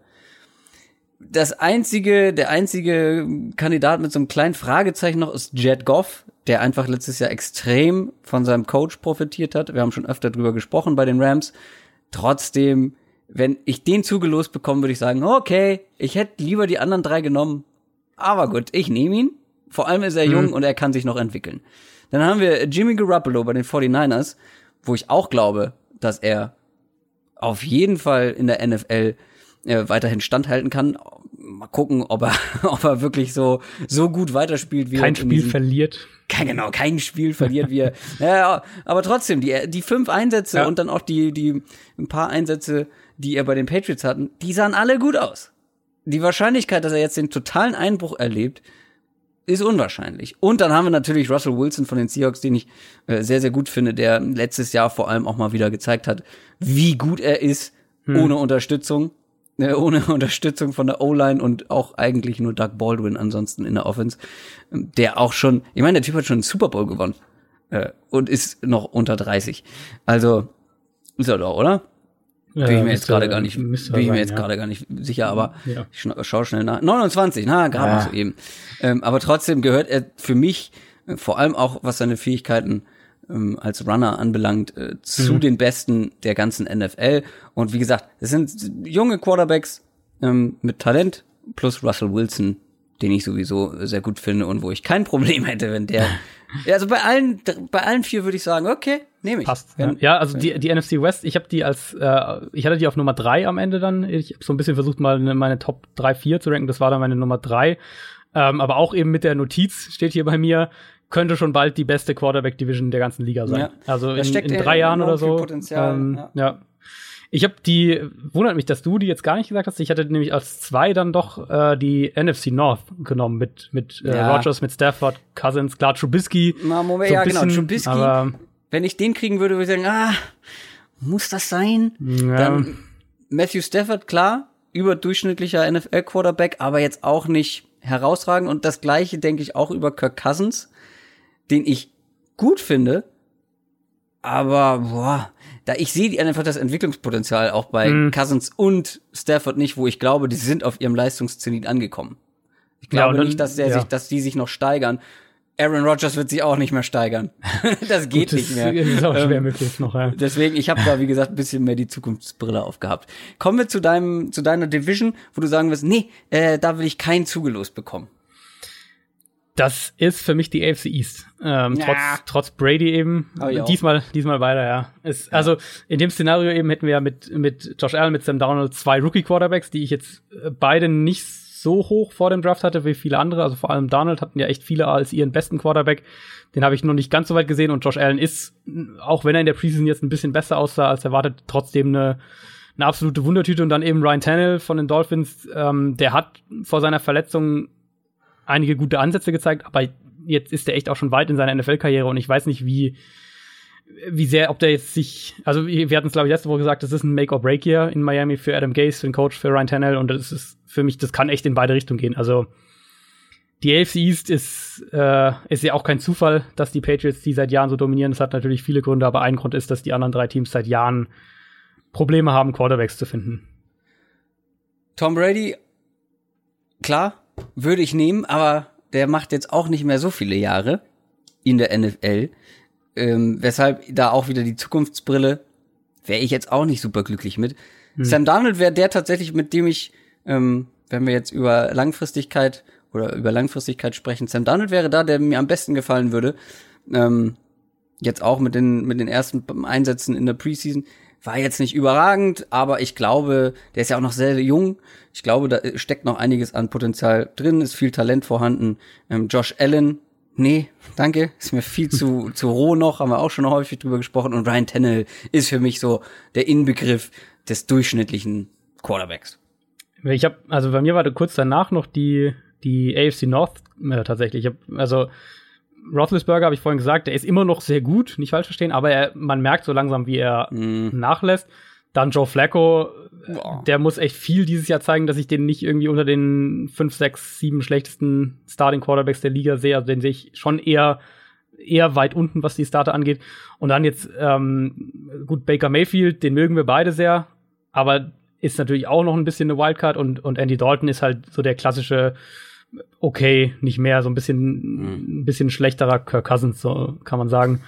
Das einzige, der einzige Kandidat mit so einem kleinen Fragezeichen noch ist Jed Goff, der einfach letztes Jahr extrem von seinem Coach profitiert hat. Wir haben schon öfter drüber gesprochen bei den Rams. Trotzdem wenn ich den zugelost bekomme, würde ich sagen, okay, ich hätte lieber die anderen drei genommen. Aber gut, ich nehme ihn. Vor allem ist er mhm. jung und er kann sich noch entwickeln. Dann haben wir Jimmy Garoppolo bei den 49ers, wo ich auch glaube, dass er auf jeden Fall in der NFL äh, weiterhin standhalten kann. Mal gucken, ob er, ob er wirklich so, so gut weiterspielt wie Kein Spiel verliert. Kein, genau, kein Spiel verliert wie er. ja, aber trotzdem, die, die fünf Einsätze ja. und dann auch die, die, ein paar Einsätze, die er bei den Patriots hatten, die sahen alle gut aus. Die Wahrscheinlichkeit, dass er jetzt den totalen Einbruch erlebt, ist unwahrscheinlich. Und dann haben wir natürlich Russell Wilson von den Seahawks, den ich äh, sehr, sehr gut finde, der letztes Jahr vor allem auch mal wieder gezeigt hat, wie gut er ist hm. ohne Unterstützung. Ohne Unterstützung von der O-Line und auch eigentlich nur Doug Baldwin ansonsten in der Offense, der auch schon, ich meine, der Typ hat schon einen Super Bowl gewonnen äh, und ist noch unter 30. Also ist er doch, oder? bin ich mir jetzt gerade gar nicht, bin ich mir jetzt ja. gerade gar nicht sicher, aber ja. ich schau schnell nach. 29, na, gerade ja. so eben. Ähm, aber trotzdem gehört er für mich, äh, vor allem auch was seine Fähigkeiten ähm, als Runner anbelangt, äh, zu mhm. den Besten der ganzen NFL. Und wie gesagt, es sind junge Quarterbacks ähm, mit Talent plus Russell Wilson, den ich sowieso sehr gut finde und wo ich kein Problem hätte, wenn der Ja, also bei allen, bei allen vier würde ich sagen, okay, nehme ich. Passt. Ja, ja also die, die NFC West, ich habe die als, äh, ich hatte die auf Nummer drei am Ende dann. Ich habe so ein bisschen versucht, mal meine Top 3, 4 zu ranken. Das war dann meine Nummer drei. Ähm, aber auch eben mit der Notiz steht hier bei mir, könnte schon bald die beste Quarterback-Division der ganzen Liga sein. Ja. Also in, in drei Jahren oder so. Potenzial, ähm, ja. ja. Ich habe die, wundert mich, dass du die jetzt gar nicht gesagt hast. Ich hatte nämlich als zwei dann doch äh, die NFC North genommen mit mit äh, ja. Rogers, mit Stafford, Cousins, klar Trubisky. Na, Moment, so ja genau, bisschen, genau, Trubisky. Aber, wenn ich den kriegen würde, würde ich sagen, ah, muss das sein? Ja. Dann Matthew Stafford, klar, überdurchschnittlicher NFL-Quarterback, aber jetzt auch nicht herausragend. Und das gleiche denke ich auch über Kirk Cousins, den ich gut finde, aber boah, da ich sehe einfach das Entwicklungspotenzial auch bei mhm. Cousins und Stafford nicht, wo ich glaube, die sind auf ihrem Leistungszenit angekommen. Ich glaube ja, dann, nicht, dass der ja. sich, dass die sich noch steigern. Aaron Rodgers wird sich auch nicht mehr steigern. das geht Gut, das nicht mehr. Ist auch schwer ähm, möglich noch, ja. Deswegen, ich habe da, wie gesagt, ein bisschen mehr die Zukunftsbrille aufgehabt. Kommen wir zu deinem, zu deiner Division, wo du sagen wirst, nee, äh, da will ich keinen zugelost bekommen. Das ist für mich die AFC East. Ähm, ja. trotz, trotz Brady eben. Diesmal, diesmal weiter, ja. Ja. Also in dem Szenario eben hätten wir ja mit, mit Josh Allen, mit Sam Donald zwei Rookie-Quarterbacks, die ich jetzt äh, beide nicht so hoch vor dem Draft hatte wie viele andere. Also vor allem Donald hatten ja echt viele als ihren besten Quarterback. Den habe ich noch nicht ganz so weit gesehen und Josh Allen ist, auch wenn er in der Preseason jetzt ein bisschen besser aussah als erwartet, trotzdem eine, eine absolute Wundertüte. Und dann eben Ryan Tannehill von den Dolphins, ähm, der hat vor seiner Verletzung einige gute Ansätze gezeigt, aber jetzt ist er echt auch schon weit in seiner NFL-Karriere und ich weiß nicht, wie, wie sehr, ob der jetzt sich, also wir hatten es glaube ich letzte Woche gesagt, das ist ein Make-or-Break hier in Miami für Adam Gase, für den Coach, für Ryan Tannehill und das ist für mich, das kann echt in beide Richtungen gehen. Also die AFC East ist, äh, ist ja auch kein Zufall, dass die Patriots die seit Jahren so dominieren. Das hat natürlich viele Gründe, aber ein Grund ist, dass die anderen drei Teams seit Jahren Probleme haben, Quarterbacks zu finden. Tom Brady, klar, würde ich nehmen, aber der macht jetzt auch nicht mehr so viele Jahre in der NFL. Ähm, weshalb da auch wieder die Zukunftsbrille wäre ich jetzt auch nicht super glücklich mit. Hm. Sam Darnold wäre der tatsächlich, mit dem ich, ähm, wenn wir jetzt über Langfristigkeit oder über Langfristigkeit sprechen, Sam Darnold wäre da, der mir am besten gefallen würde. Ähm, jetzt auch mit den, mit den ersten Einsätzen in der Preseason. War jetzt nicht überragend, aber ich glaube, der ist ja auch noch sehr jung. Ich glaube, da steckt noch einiges an Potenzial drin, ist viel Talent vorhanden. Ähm, Josh Allen, nee, danke, ist mir viel zu, zu roh noch, haben wir auch schon häufig drüber gesprochen. Und Ryan Tannehill ist für mich so der Inbegriff des durchschnittlichen Quarterbacks. Ich habe, also bei mir war da kurz danach noch die, die AFC North äh, tatsächlich. Ich hab, also Roethlisberger habe ich vorhin gesagt, der ist immer noch sehr gut, nicht falsch verstehen, aber er, man merkt so langsam, wie er mm. nachlässt. Dann Joe Flacco, Boah. der muss echt viel dieses Jahr zeigen, dass ich den nicht irgendwie unter den fünf, sechs, sieben schlechtesten Starting Quarterbacks der Liga sehe. Also den sehe ich schon eher eher weit unten, was die Starter angeht. Und dann jetzt ähm, gut Baker Mayfield, den mögen wir beide sehr, aber ist natürlich auch noch ein bisschen eine Wildcard und und Andy Dalton ist halt so der klassische okay, nicht mehr, so ein bisschen, mhm. ein bisschen schlechterer Kirk Cousins, so kann man sagen.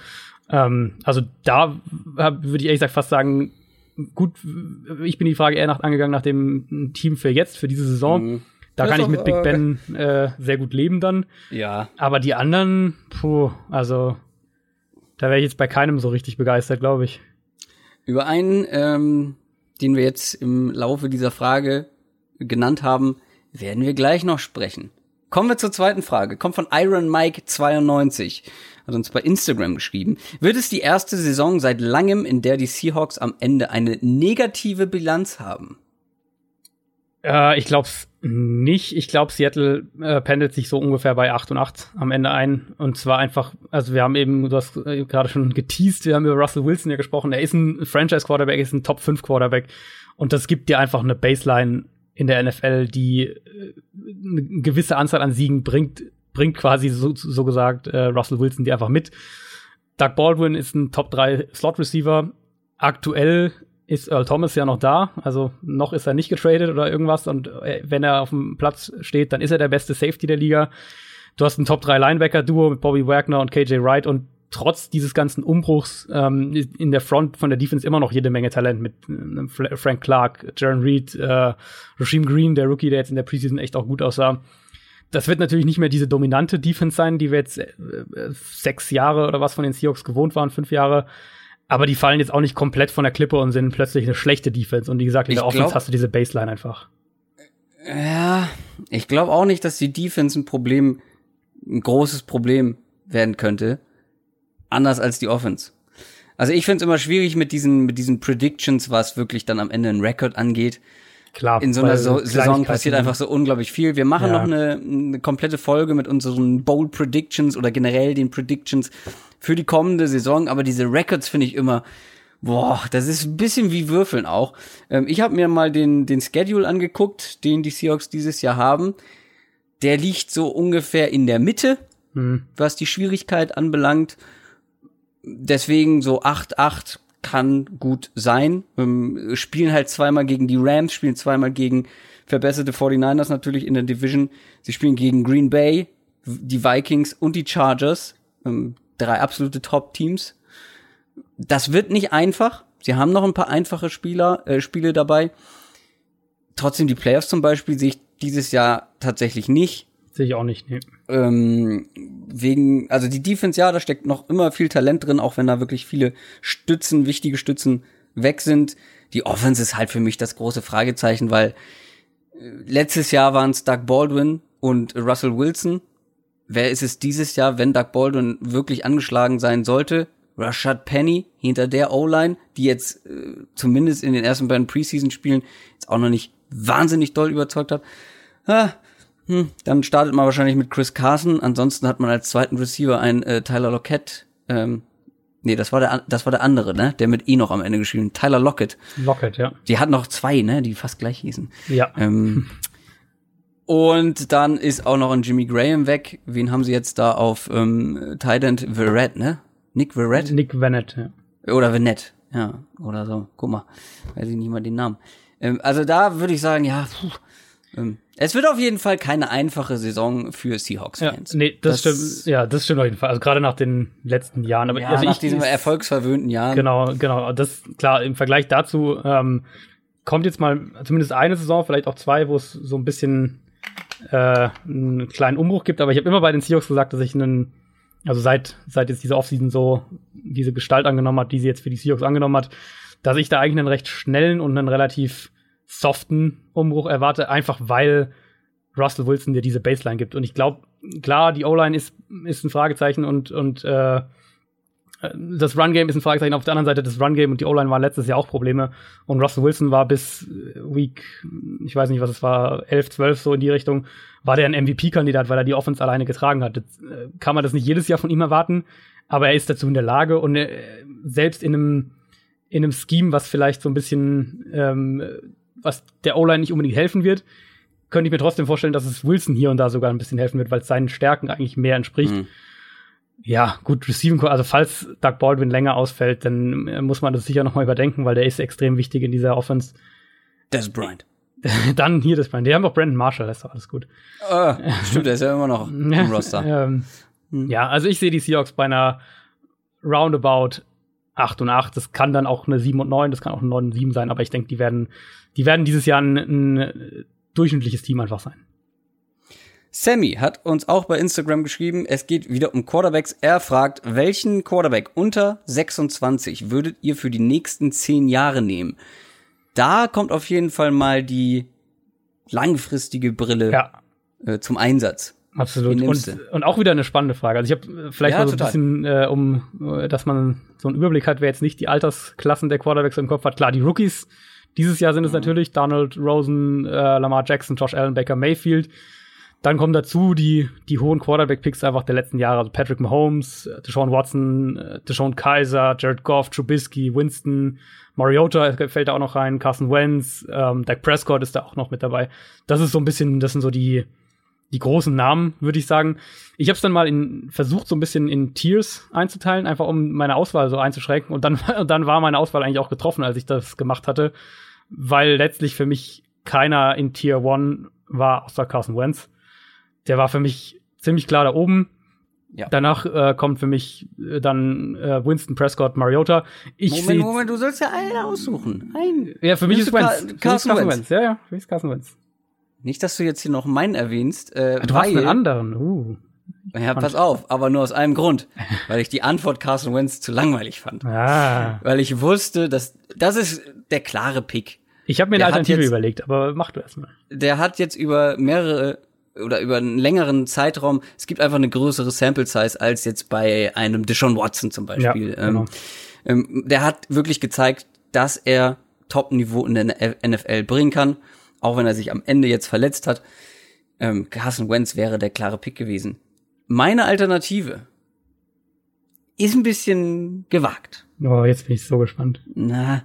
Ähm, also da würde ich ehrlich gesagt fast sagen, gut, ich bin die Frage eher nach angegangen nach dem Team für jetzt, für diese Saison. Mhm. Da das kann ich mit Big Ben äh, sehr gut leben dann. Ja. Aber die anderen, puh, also da wäre ich jetzt bei keinem so richtig begeistert, glaube ich. Über einen, ähm, den wir jetzt im Laufe dieser Frage genannt haben, werden wir gleich noch sprechen. Kommen wir zur zweiten Frage. Kommt von Iron Mike 92. Hat uns bei Instagram geschrieben. Wird es die erste Saison seit langem, in der die Seahawks am Ende eine negative Bilanz haben? Äh, ich glaube es nicht. Ich glaube, Seattle äh, pendelt sich so ungefähr bei 8 und 8 am Ende ein. Und zwar einfach, also wir haben eben, du hast äh, gerade schon geteased, wir haben über Russell Wilson ja gesprochen. Er ist ein Franchise-Quarterback, ist ein Top-5-Quarterback. Und das gibt dir einfach eine Baseline in der NFL, die äh, eine gewisse Anzahl an Siegen bringt, bringt quasi so, so gesagt äh, Russell Wilson die einfach mit. Doug Baldwin ist ein Top 3 Slot Receiver. Aktuell ist Earl Thomas ja noch da, also noch ist er nicht getradet oder irgendwas und äh, wenn er auf dem Platz steht, dann ist er der beste Safety der Liga. Du hast ein Top 3 Linebacker Duo mit Bobby Wagner und KJ Wright und trotz dieses ganzen Umbruchs ähm, in der Front von der Defense immer noch jede Menge Talent mit äh, Frank Clark, Jaron Reed, äh, Rasheem Green, der Rookie, der jetzt in der Preseason echt auch gut aussah. Das wird natürlich nicht mehr diese dominante Defense sein, die wir jetzt äh, sechs Jahre oder was von den Seahawks gewohnt waren, fünf Jahre. Aber die fallen jetzt auch nicht komplett von der Klippe und sind plötzlich eine schlechte Defense. Und wie gesagt, in der Offense hast du diese Baseline einfach. Ja, ich glaube auch nicht, dass die Defense ein Problem, ein großes Problem werden könnte anders als die Offense. Also ich finde es immer schwierig mit diesen, mit diesen Predictions, was wirklich dann am Ende ein Record angeht. Klar. In so einer so Saison passiert einfach so unglaublich viel. Wir machen ja. noch eine, eine komplette Folge mit unseren Bold Predictions oder generell den Predictions für die kommende Saison, aber diese Records finde ich immer, boah, das ist ein bisschen wie Würfeln auch. Ähm, ich habe mir mal den, den Schedule angeguckt, den die Seahawks dieses Jahr haben. Der liegt so ungefähr in der Mitte, hm. was die Schwierigkeit anbelangt deswegen so 8-8 kann gut sein. Ähm, spielen halt zweimal gegen die Rams, spielen zweimal gegen verbesserte 49ers natürlich in der Division. Sie spielen gegen Green Bay, die Vikings und die Chargers. Ähm, drei absolute Top-Teams. Das wird nicht einfach. Sie haben noch ein paar einfache Spieler, äh, Spiele dabei. Trotzdem die Playoffs zum Beispiel sehe ich dieses Jahr tatsächlich nicht. Sehe ich auch nicht, nee. Ähm, wegen, also die Defense, ja, da steckt noch immer viel Talent drin, auch wenn da wirklich viele Stützen, wichtige Stützen weg sind. Die Offense ist halt für mich das große Fragezeichen, weil äh, letztes Jahr waren es Doug Baldwin und Russell Wilson. Wer ist es dieses Jahr, wenn Doug Baldwin wirklich angeschlagen sein sollte? Rashad Penny hinter der O-Line, die jetzt äh, zumindest in den ersten beiden Preseason-Spielen jetzt auch noch nicht wahnsinnig doll überzeugt hat. Ah, hm, dann startet man wahrscheinlich mit Chris Carson. Ansonsten hat man als zweiten Receiver einen äh, Tyler Lockett. Ähm, nee, das war der, das war der andere, ne? Der mit E noch am Ende geschrieben. Tyler Lockett. Lockett, ja. Die hat noch zwei, ne? Die fast gleich hießen. Ja. Ähm, Und dann ist auch noch ein Jimmy Graham weg. Wen haben sie jetzt da auf ähm, Thailand? Verrett, ne? Nick Verrett? Nick Vanette, ja. Oder Vanette, ja. Oder so. Guck mal. Weiß ich nicht mal den Namen. Ähm, also da würde ich sagen, ja, puh, ähm, es wird auf jeden Fall keine einfache Saison für Seahawks-Fans. Ja, nee, das, das, stimmt. Ja, das stimmt auf jeden Fall. Also gerade nach den letzten Jahren. Aber ja, also nach ich, diesen erfolgsverwöhnten Jahren. Genau, genau. Das klar im Vergleich dazu ähm, kommt jetzt mal zumindest eine Saison, vielleicht auch zwei, wo es so ein bisschen äh, einen kleinen Umbruch gibt. Aber ich habe immer bei den Seahawks gesagt, dass ich einen also seit seit jetzt diese Offseason so diese Gestalt angenommen hat, die sie jetzt für die Seahawks angenommen hat, dass ich da eigentlich einen recht schnellen und einen relativ soften Umbruch erwarte, einfach weil Russell Wilson dir diese Baseline gibt. Und ich glaube, klar, die O-Line ist, ist ein Fragezeichen und, und äh, das Run-Game ist ein Fragezeichen. Auf der anderen Seite, das Run-Game und die O-Line waren letztes Jahr auch Probleme. Und Russell Wilson war bis Week, ich weiß nicht, was es war, 11, 12, so in die Richtung, war der ein MVP-Kandidat, weil er die Offense alleine getragen hat. Jetzt, äh, kann man das nicht jedes Jahr von ihm erwarten, aber er ist dazu in der Lage und äh, selbst in einem, in einem Scheme, was vielleicht so ein bisschen ähm, was der O-Line nicht unbedingt helfen wird, könnte ich mir trotzdem vorstellen, dass es Wilson hier und da sogar ein bisschen helfen wird, weil es seinen Stärken eigentlich mehr entspricht. Mhm. Ja, gut, Receiving, also falls Doug Baldwin länger ausfällt, dann äh, muss man das sicher noch mal überdenken, weil der ist extrem wichtig in dieser Offense. Des Bryant. dann hier das Bryant. Die haben auch Brandon Marshall, das ist doch alles gut. Uh, stimmt, der ist ja immer noch im Roster. ähm, hm. Ja, also ich sehe die Seahawks bei einer Roundabout 8 und 8. Das kann dann auch eine 7 und 9, das kann auch eine 9 und 7 sein, aber ich denke, die werden, die werden dieses Jahr ein, ein durchschnittliches Team einfach sein. Sammy hat uns auch bei Instagram geschrieben, es geht wieder um Quarterbacks. Er fragt, welchen Quarterback unter 26 würdet ihr für die nächsten 10 Jahre nehmen? Da kommt auf jeden Fall mal die langfristige Brille ja. äh, zum Einsatz. Absolut. Und, und auch wieder eine spannende Frage. Also ich habe äh, vielleicht ja, mal so total. ein bisschen, äh, um, äh, dass man so einen Überblick hat, wer jetzt nicht die Altersklassen der Quarterbacks im Kopf hat. Klar, die Rookies dieses Jahr sind es mhm. natürlich Donald Rosen, äh, Lamar Jackson, Josh Allen, Baker Mayfield. Dann kommen dazu die, die hohen Quarterback-Picks einfach der letzten Jahre. Also Patrick Mahomes, äh, Deshaun Watson, Deshaun Kaiser, Jared Goff, Trubisky, Winston, Mariota fällt da auch noch rein, Carson Wentz, ähm, Dak Prescott ist da auch noch mit dabei. Das ist so ein bisschen, das sind so die, die großen Namen, würde ich sagen. Ich habe es dann mal in, versucht, so ein bisschen in Tiers einzuteilen, einfach um meine Auswahl so einzuschränken. Und dann, und dann war meine Auswahl eigentlich auch getroffen, als ich das gemacht hatte, weil letztlich für mich keiner in Tier 1 war, außer Carson Wentz. Der war für mich ziemlich klar da oben. Ja. Danach äh, kommt für mich äh, dann äh, Winston Prescott, Mariota. Ich Moment, Moment, du sollst ja einen aussuchen. Einen. Ja, für mich ist Wentz. Carson, Carson Wentz. Wentz. Ja, ja, für mich ist Carson Wentz. Nicht, dass du jetzt hier noch meinen erwähnst. Äh, du weil, hast einen anderen. Uh. Ja, pass auf, aber nur aus einem Grund, weil ich die Antwort Carson Wentz zu langweilig fand. Ah. Weil ich wusste, dass das ist der klare Pick. Ich habe mir eine Alternative jetzt, überlegt, aber mach du erstmal. Der hat jetzt über mehrere oder über einen längeren Zeitraum, es gibt einfach eine größere Sample Size als jetzt bei einem Deshaun Watson zum Beispiel. Ja, genau. ähm, ähm, der hat wirklich gezeigt, dass er Top-Niveau in der NFL bringen kann auch wenn er sich am Ende jetzt verletzt hat. Ähm, Carson Wentz wäre der klare Pick gewesen. Meine Alternative ist ein bisschen gewagt. Oh, jetzt bin ich so gespannt. Na,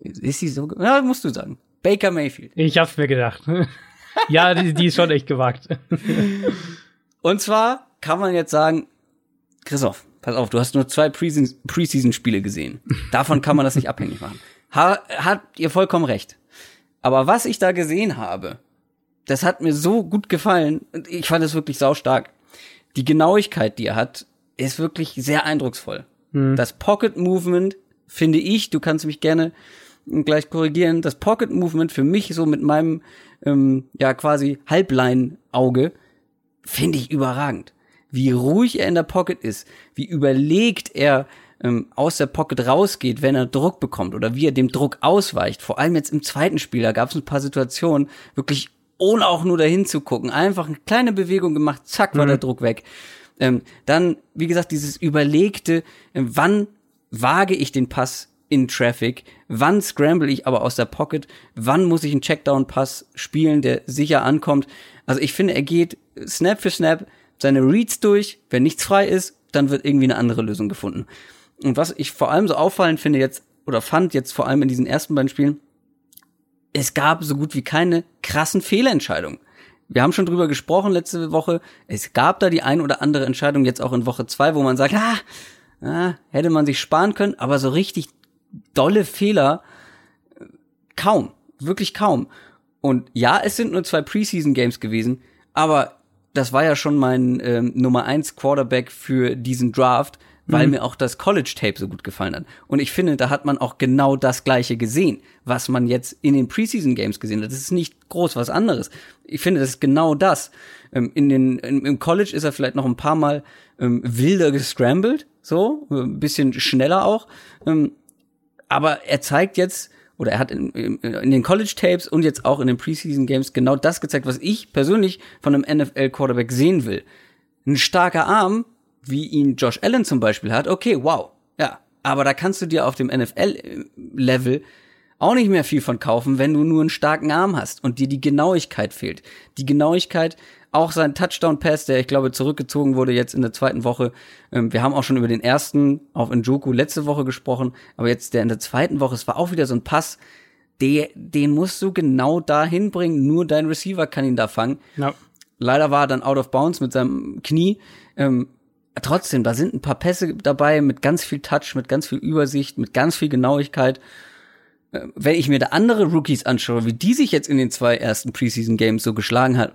ist sie so? Na, musst du sagen. Baker Mayfield. Ich hab's mir gedacht. ja, die, die ist schon echt gewagt. Und zwar kann man jetzt sagen, Christoph, pass auf, du hast nur zwei Preseason-Spiele gesehen. Davon kann man das nicht abhängig machen. Ha, hat ihr vollkommen recht. Aber was ich da gesehen habe, das hat mir so gut gefallen. Ich fand es wirklich saustark. Die Genauigkeit, die er hat, ist wirklich sehr eindrucksvoll. Mhm. Das Pocket Movement, finde ich, du kannst mich gerne gleich korrigieren, das Pocket Movement für mich so mit meinem, ähm, ja, quasi Halblein-Auge, finde ich überragend. Wie ruhig er in der Pocket ist, wie überlegt er ähm, aus der Pocket rausgeht, wenn er Druck bekommt oder wie er dem Druck ausweicht. Vor allem jetzt im zweiten Spiel, da gab es ein paar Situationen, wirklich ohne auch nur dahin zu gucken, einfach eine kleine Bewegung gemacht, zack, war mhm. der Druck weg. Ähm, dann, wie gesagt, dieses überlegte, äh, wann wage ich den Pass in Traffic, wann scramble ich aber aus der Pocket, wann muss ich einen Checkdown-Pass spielen, der sicher ankommt. Also ich finde, er geht Snap für Snap seine Reads durch, wenn nichts frei ist, dann wird irgendwie eine andere Lösung gefunden. Und was ich vor allem so auffallend finde jetzt, oder fand jetzt vor allem in diesen ersten beiden Spielen, es gab so gut wie keine krassen Fehlentscheidungen. wir haben schon drüber gesprochen letzte Woche. Es gab da die ein oder andere Entscheidung jetzt auch in Woche zwei, wo man sagt, ah, ah hätte man sich sparen können, aber so richtig dolle Fehler kaum, wirklich kaum. Und ja, es sind nur zwei Preseason Games gewesen, aber das war ja schon mein ähm, Nummer eins Quarterback für diesen Draft, weil mhm. mir auch das College Tape so gut gefallen hat. Und ich finde, da hat man auch genau das Gleiche gesehen, was man jetzt in den Preseason Games gesehen hat. Das ist nicht groß was anderes. Ich finde, das ist genau das. Ähm, in den, im College ist er vielleicht noch ein paar Mal ähm, wilder gescrambled, so, ein bisschen schneller auch. Ähm, aber er zeigt jetzt, oder er hat in, in, den College Tapes und jetzt auch in den Preseason Games genau das gezeigt, was ich persönlich von einem NFL Quarterback sehen will. Ein starker Arm, wie ihn Josh Allen zum Beispiel hat, okay, wow, ja. Aber da kannst du dir auf dem NFL-Level auch nicht mehr viel von kaufen, wenn du nur einen starken Arm hast und dir die Genauigkeit fehlt. Die Genauigkeit, auch sein Touchdown-Pass, der ich glaube zurückgezogen wurde jetzt in der zweiten Woche. Ähm, wir haben auch schon über den ersten auf Njoku letzte Woche gesprochen, aber jetzt der in der zweiten Woche, es war auch wieder so ein Pass, der, den musst du genau dahin bringen, nur dein Receiver kann ihn da fangen. Ja. Leider war er dann out of bounds mit seinem Knie. Ähm, trotzdem, da sind ein paar Pässe dabei mit ganz viel Touch, mit ganz viel Übersicht, mit ganz viel Genauigkeit. Äh, wenn ich mir da andere Rookies anschaue, wie die sich jetzt in den zwei ersten Preseason Games so geschlagen hat,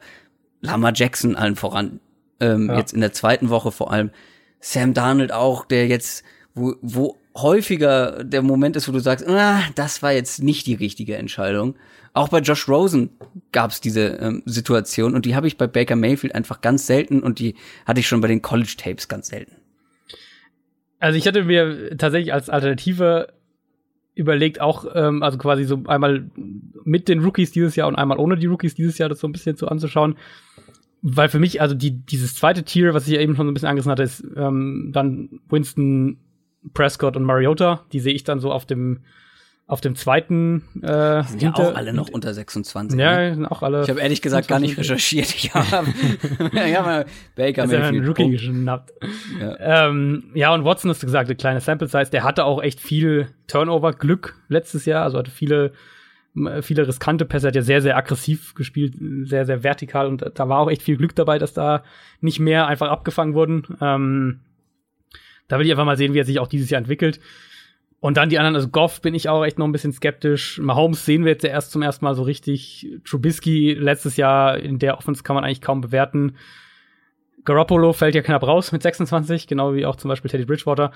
Lama Jackson allen voran, ähm, ja. jetzt in der zweiten Woche vor allem, Sam Darnold auch, der jetzt, wo, wo häufiger der Moment ist, wo du sagst, ah, das war jetzt nicht die richtige Entscheidung. Auch bei Josh Rosen gab es diese ähm, Situation und die habe ich bei Baker Mayfield einfach ganz selten und die hatte ich schon bei den College Tapes ganz selten. Also ich hatte mir tatsächlich als Alternative überlegt, auch ähm, also quasi so einmal mit den Rookies dieses Jahr und einmal ohne die Rookies dieses Jahr das so ein bisschen zu anzuschauen. Weil für mich, also die, dieses zweite Tier, was ich ja eben schon so ein bisschen angerissen hatte, ist ähm, dann Winston, Prescott und Mariota. Die sehe ich dann so auf dem auf dem zweiten äh, sind ja auch alle noch unter 26. Ja, ne? sind auch alle. Ich habe ehrlich gesagt gar nicht recherchiert. Ich habe ja, mal Baker also Mayfield. Rookie geschnappt. Ja. Ähm, ja, und Watson ist gesagt, eine kleine Sample Size. Der hatte auch echt viel Turnover-Glück letztes Jahr. Also hatte viele viele riskante Pässe, hat ja sehr, sehr aggressiv gespielt, sehr, sehr vertikal und da war auch echt viel Glück dabei, dass da nicht mehr einfach abgefangen wurden. Ähm, da will ich einfach mal sehen, wie er sich auch dieses Jahr entwickelt. Und dann die anderen, also Goff bin ich auch echt noch ein bisschen skeptisch. Mahomes sehen wir jetzt ja erst zum ersten Mal so richtig. Trubisky letztes Jahr in der Offense kann man eigentlich kaum bewerten. Garoppolo fällt ja knapp raus mit 26, genau wie auch zum Beispiel Teddy Bridgewater.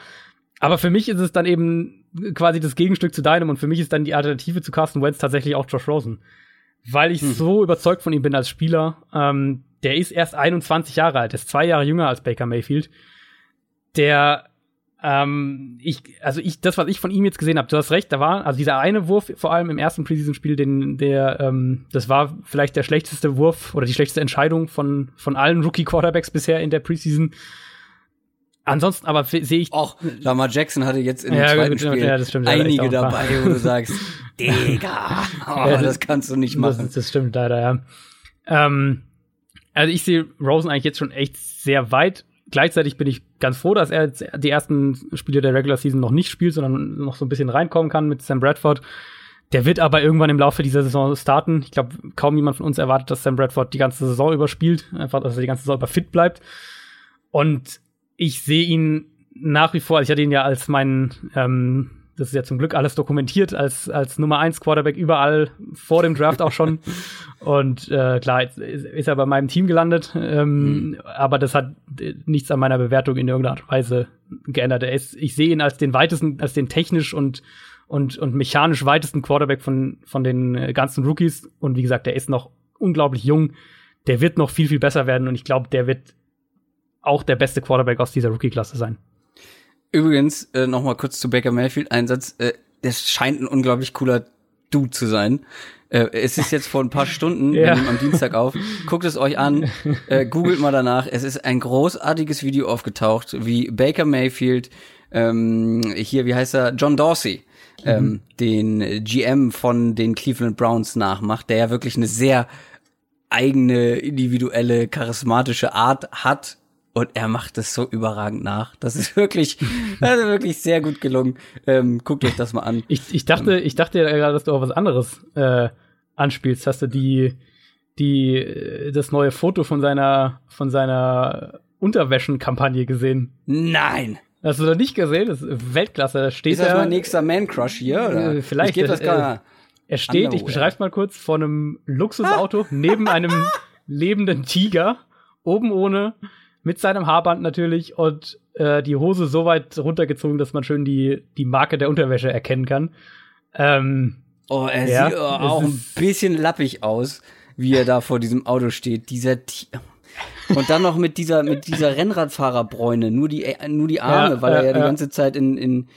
Aber für mich ist es dann eben quasi das Gegenstück zu deinem und für mich ist dann die Alternative zu Carsten Wentz tatsächlich auch Josh Rosen. Weil ich hm. so überzeugt von ihm bin als Spieler. Ähm, der ist erst 21 Jahre alt, ist zwei Jahre jünger als Baker Mayfield. Der ähm, ich, also ich, das, was ich von ihm jetzt gesehen habe, du hast recht, da war, also dieser eine Wurf, vor allem im ersten Preseason-Spiel, den, der, ähm, das war vielleicht der schlechteste Wurf oder die schlechteste Entscheidung von, von allen Rookie-Quarterbacks bisher in der Preseason. Ansonsten aber sehe ich. Auch Lamar Jackson hatte jetzt in dem ja, zweiten Spiel ja, stimmt, einige dabei, wo du sagst, Digga, oh, ja, das kannst du nicht machen. Das, das stimmt leider, ja. Ähm, also ich sehe Rosen eigentlich jetzt schon echt sehr weit gleichzeitig bin ich ganz froh, dass er die ersten Spiele der Regular Season noch nicht spielt, sondern noch so ein bisschen reinkommen kann mit Sam Bradford. Der wird aber irgendwann im Laufe dieser Saison starten. Ich glaube, kaum jemand von uns erwartet, dass Sam Bradford die ganze Saison überspielt, einfach, dass er die ganze Saison über fit bleibt. Und ich sehe ihn nach wie vor, also ich hatte ihn ja als meinen ähm, das ist ja zum Glück alles dokumentiert als, als Nummer 1 Quarterback überall vor dem Draft auch schon. Und äh, klar, jetzt ist er bei meinem Team gelandet, ähm, mhm. aber das hat nichts an meiner Bewertung in irgendeiner Art und Weise geändert. Er ist, ich sehe ihn als den weitesten, als den technisch und und, und mechanisch weitesten Quarterback von, von den äh, ganzen Rookies. Und wie gesagt, der ist noch unglaublich jung. Der wird noch viel, viel besser werden. Und ich glaube, der wird auch der beste Quarterback aus dieser Rookie-Klasse sein. Übrigens, äh, noch mal kurz zu Baker Mayfield, ein Satz, äh, das scheint ein unglaublich cooler Dude zu sein. Äh, es ist jetzt vor ein paar Stunden, ja. wir nehmen am Dienstag auf. Guckt es euch an, äh, googelt mal danach. Es ist ein großartiges Video aufgetaucht, wie Baker Mayfield, ähm, hier, wie heißt er, John Dorsey, ähm, mhm. den GM von den Cleveland Browns nachmacht, der ja wirklich eine sehr eigene, individuelle, charismatische Art hat, und er macht es so überragend nach. Das ist wirklich, das ist wirklich sehr gut gelungen. Ähm, guckt euch das mal an. Ich, ich dachte, ähm, ich dachte ja gerade, dass du auch was anderes äh, anspielst. Hast du die die, äh, das neue Foto von seiner, von seiner Unterwäschenkampagne gesehen? Nein! Hast du noch nicht gesehen? Das ist Weltklasse. Da steht Ist das er, mein nächster Man-Crush hier? Oder? Äh, vielleicht, Ich geb das gar Er steht, ich Underwear. beschreib's mal kurz, vor einem Luxusauto neben einem lebenden Tiger, oben ohne, mit seinem Haarband natürlich und äh, die Hose so weit runtergezogen, dass man schön die, die Marke der Unterwäsche erkennen kann. Ähm, Oh, er Ja, sieht es auch ein bisschen lappig aus, wie er da vor diesem Auto steht. Dieser Ti und dann noch mit dieser mit dieser Rennradfahrerbräune, nur die äh, nur die Arme, Ja, weil er ja, ja die ganze Zeit in in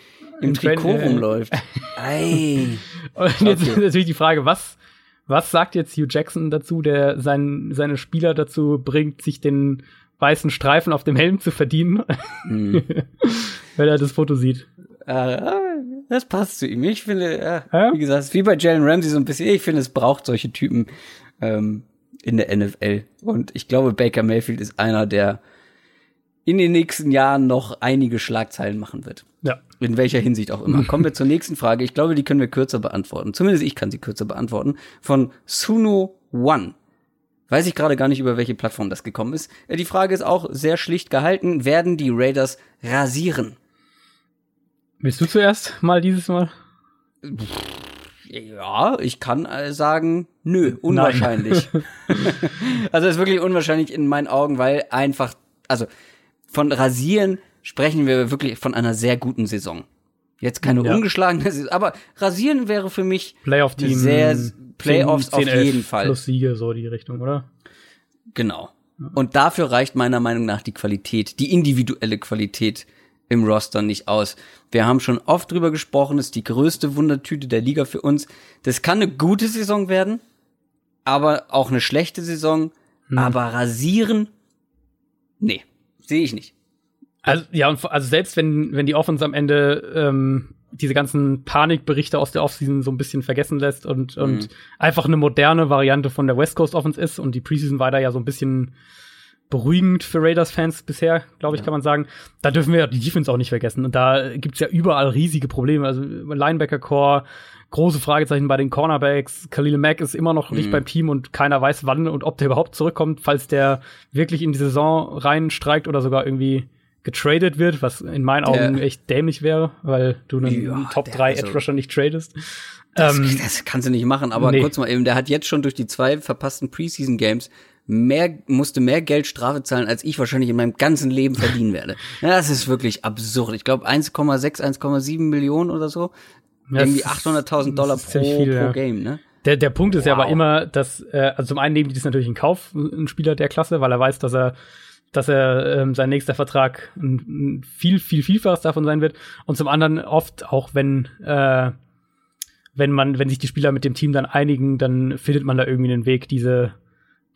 im Trikot rumläuft. Ei. und jetzt Okay. ist natürlich die Frage, was, was sagt jetzt Hugh Jackson dazu, der sein, seine Spieler dazu bringt, sich den weißen Streifen auf dem Helm zu verdienen, Hm. wenn er das Foto sieht. Äh, das passt zu ihm. Ich finde, ja, Ja? wie gesagt, wie bei Jalen Ramsey so ein bisschen. Ich finde, es braucht solche Typen ähm, in der NFL. Und ich glaube, Baker Mayfield ist einer, der in den nächsten Jahren noch einige Schlagzeilen machen wird. Ja. In welcher Hinsicht auch immer. Kommen wir zur nächsten Frage. Ich glaube, die können wir kürzer beantworten. Zumindest ich kann sie kürzer beantworten. Von Suno One. Weiß ich gerade gar nicht, über welche Plattform das gekommen ist. Äh, Die Frage ist auch sehr schlicht gehalten. Werden die Raiders rasieren? Willst du zuerst mal dieses Mal? Ja, ich kann äh, sagen, nö, unwahrscheinlich. also ist wirklich unwahrscheinlich in meinen Augen, weil einfach, also von rasieren sprechen wir wirklich von einer sehr guten Saison. Jetzt keine Ja. ungeschlagene Saison, aber rasieren wäre für mich Playoff-Team. Sehr- Playoffs auf jeden Fall. Plus Siege, so die Richtung, oder? genau. Und dafür reicht meiner Meinung nach die Qualität, die individuelle Qualität im Roster nicht aus. Wir haben schon oft drüber gesprochen, ist die größte Wundertüte der Liga für uns. Das kann eine gute Saison werden, aber auch eine schlechte Saison. Aber rasieren, nee, sehe ich nicht. Also, ja, und also selbst wenn, wenn die Offense am Ende ähm, diese ganzen Panikberichte aus der Offseason so ein bisschen vergessen lässt und, und einfach eine moderne Variante von der West Coast Offense ist und die Preseason war da ja so ein bisschen beruhigend für Raiders-Fans bisher, glaube ich, kann man sagen. Da dürfen wir ja die Defense auch nicht vergessen. Und da gibt's ja überall riesige Probleme. Also Linebacker-Core, große Fragezeichen bei den Cornerbacks. Khalil Mack ist immer noch nicht beim Team und keiner weiß, wann und ob der überhaupt zurückkommt, falls der wirklich in die Saison reinstreikt oder sogar irgendwie getradet wird, was in meinen Augen Der- echt dämlich wäre, weil du einen Ja, Top der- 3 also- Edge Rusher nicht tradest. Das, Ähm, das kannst du nicht machen, aber nee. kurz mal eben, der hat jetzt schon durch die zwei verpassten Preseason Games mehr, musste mehr Geld Strafe zahlen, als ich wahrscheinlich in meinem ganzen Leben verdienen werde. Ja, das ist wirklich absurd. Ich glaube 1,6, 1,7 Millionen oder so. Ja, Irgendwie das ist- 800.000 Dollar pro, viel, pro ja. Game, ne? Der, der Punkt ist ja Wow. aber immer, dass, äh, also zum einen nehmen die das natürlich in Kauf, ein Spieler der Klasse, weil er weiß, dass er, dass er ähm, sein nächster Vertrag ein, ein viel, viel, vielfaches davon sein wird. Und zum anderen oft, auch wenn, äh, wenn man, wenn sich die Spieler mit dem Team dann einigen, dann findet man da irgendwie einen Weg, diese,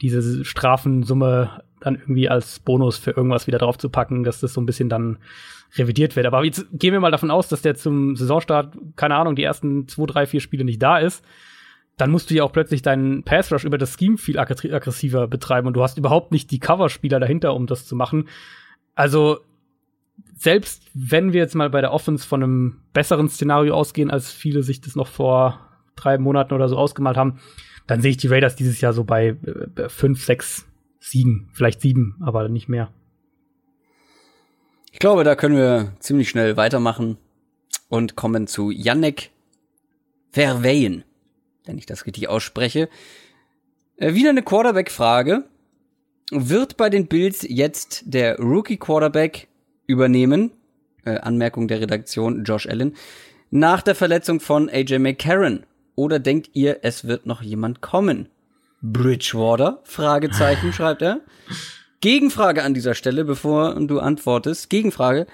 diese Strafensumme dann irgendwie als Bonus für irgendwas wieder drauf zu packen, dass das so ein bisschen dann revidiert wird. Aber jetzt gehen wir mal davon aus, dass der zum Saisonstart, keine Ahnung, die ersten zwei, drei, vier Spiele nicht da ist. Dann musst du ja auch plötzlich deinen Pass Rush über das Scheme viel aggr- aggressiver betreiben und du hast überhaupt nicht die Coverspieler dahinter, um das zu machen. Also selbst wenn wir jetzt mal bei der Offense von einem besseren Szenario ausgehen, als viele sich das noch vor drei Monaten oder so ausgemalt haben, dann sehe ich die Raiders dieses Jahr so bei äh, fünf, sechs Siegen, vielleicht sieben, aber nicht mehr. Ich glaube, da können wir ziemlich schnell weitermachen und kommen zu Yannick Verweyen, wenn ich das richtig ausspreche. Äh, wieder eine Quarterback-Frage. Wird bei den Bills jetzt der Rookie-Quarterback übernehmen? Äh, Anmerkung der Redaktion Josh Allen. Nach der Verletzung von AJ McCarron. Oder denkt ihr, es wird noch jemand kommen? Bridgewater? Fragezeichen, schreibt er. Gegenfrage an dieser Stelle, bevor du antwortest. Gegenfrage.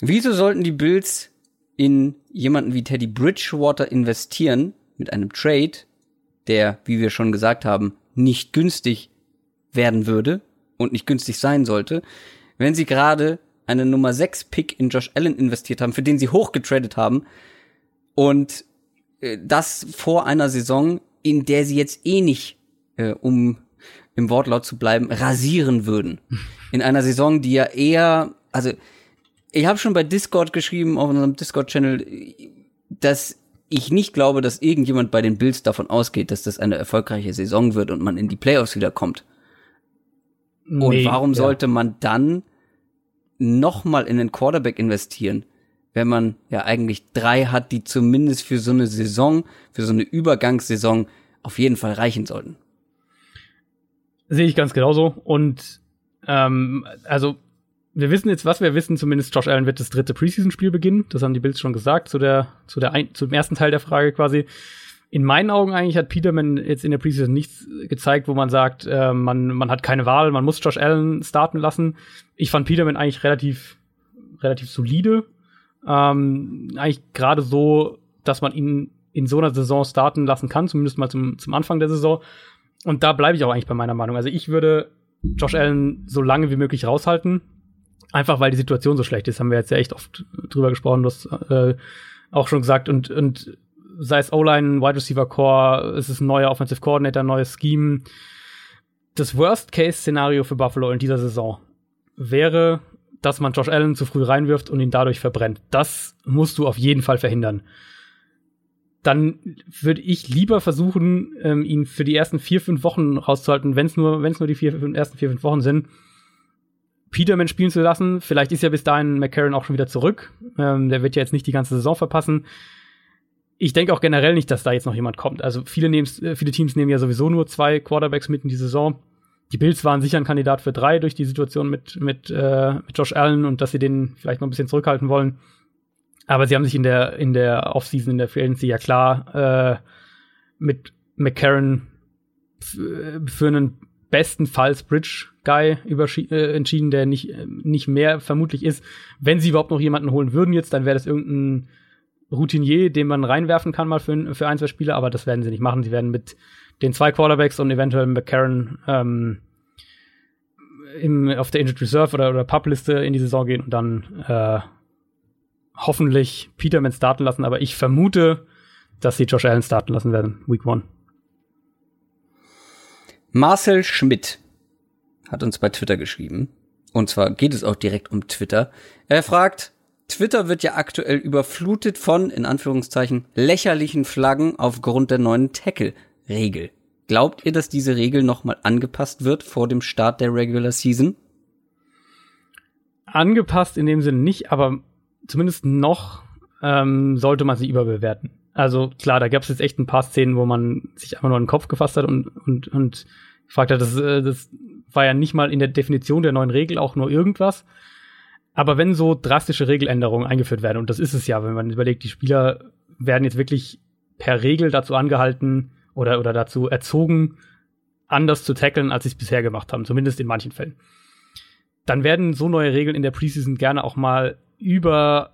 Wieso sollten die Bills in jemanden wie Teddy Bridgewater investieren mit einem Trade, der, wie wir schon gesagt haben, nicht günstig werden würde und nicht günstig sein sollte, wenn sie gerade einen Nummer 6 Pick in Josh Allen investiert haben, für den sie hochgetradet haben und äh, das vor einer Saison, in der sie jetzt eh nicht, äh, um im Wortlaut zu bleiben, rasieren würden. In einer Saison, die ja eher, also ich habe schon bei Discord geschrieben, auf unserem Discord-Channel, dass ich nicht glaube, dass irgendjemand bei den Bills davon ausgeht, dass das eine erfolgreiche Saison wird und man in die Playoffs wieder kommt. Nee, und warum ja. sollte man dann nochmal in den Quarterback investieren, wenn man ja eigentlich drei hat, die zumindest für so eine Saison, für so eine Übergangssaison auf jeden Fall reichen sollten? Sehe ich ganz genauso. Und ähm, also wir wissen jetzt, was wir wissen, zumindest Josh Allen wird das dritte Preseason-Spiel beginnen. Das haben die Bills schon gesagt, zu der, zu der ein, zum ersten Teil der Frage quasi. In meinen Augen eigentlich hat Peterman jetzt in der Preseason nichts gezeigt, wo man sagt, äh, man, man hat keine Wahl, man muss Josh Allen starten lassen. Ich fand Peterman eigentlich relativ, relativ solide. Ähm, eigentlich gerade so, dass man ihn in so einer Saison starten lassen kann, zumindest mal zum, zum Anfang der Saison. Und da bleibe ich auch eigentlich bei meiner Meinung. Also ich würde Josh Allen so lange wie möglich raushalten. Einfach weil die Situation so schlecht ist, haben wir jetzt ja echt oft drüber gesprochen, das äh, auch schon gesagt. Und, und sei es O-Line, Wide Receiver Core, es ist ein neuer Offensive Coordinator, neues Scheme. Das Worst-Case-Szenario für Buffalo in dieser Saison wäre, dass man Josh Allen zu früh reinwirft und ihn dadurch verbrennt. Das musst du auf jeden Fall verhindern dann würde ich lieber versuchen, ähm, ihn für die ersten vier, fünf Wochen rauszuhalten, wenn es nur, nur die vier, fünf, ersten vier, fünf Wochen sind, Peterman spielen zu lassen. Vielleicht ist ja bis dahin McCarron auch schon wieder zurück. Ähm, der wird ja jetzt nicht die ganze Saison verpassen. Ich denke auch generell nicht, dass da jetzt noch jemand kommt. Also viele, äh, viele Teams nehmen ja sowieso nur zwei Quarterbacks mit in die Saison. Die Bills waren sicher ein Kandidat für drei durch die Situation mit, mit, äh, mit Josh Allen und dass sie den vielleicht noch ein bisschen zurückhalten wollen. Aber sie haben sich in der, in der Offseason, in der Free Agency ja klar äh, mit McCarron für einen bestenfalls Bridge-Guy äh, entschieden, der nicht, nicht mehr vermutlich ist. Wenn sie überhaupt noch jemanden holen würden jetzt, dann wäre das irgendein Routinier, den man reinwerfen kann mal für, für ein, zwei Spiele, aber das werden sie nicht machen. Sie werden mit den zwei Quarterbacks und eventuell McCarron ähm, im, auf der Injured Reserve oder, oder Pub-Liste in die Saison gehen und dann äh, hoffentlich Peterman starten lassen, aber ich vermute, dass sie Josh Allen starten lassen werden, Week One. Marcel Schmidt hat uns bei Twitter geschrieben. Und zwar geht es auch direkt um Twitter. Er fragt, Twitter wird ja aktuell überflutet von, in Anführungszeichen, lächerlichen Flaggen aufgrund der neuen Tackle-Regel. Glaubt ihr, dass diese Regel nochmal angepasst wird vor dem Start der Regular Season? Angepasst in dem Sinne nicht, aber zumindest noch ähm, sollte man sie überbewerten. Also klar, da gab es jetzt echt ein paar Szenen, wo man sich einfach nur an den Kopf gefasst hat und, und, und gefragt hat, das, äh, das war ja nicht mal in der Definition der neuen Regel auch nur irgendwas. Aber wenn so drastische Regeländerungen eingeführt werden, und das ist es ja, wenn man überlegt, die Spieler werden jetzt wirklich per Regel dazu angehalten oder, oder dazu erzogen, anders zu tackeln, als sie es bisher gemacht haben, zumindest in manchen Fällen. Dann werden so neue Regeln in der Preseason gerne auch mal über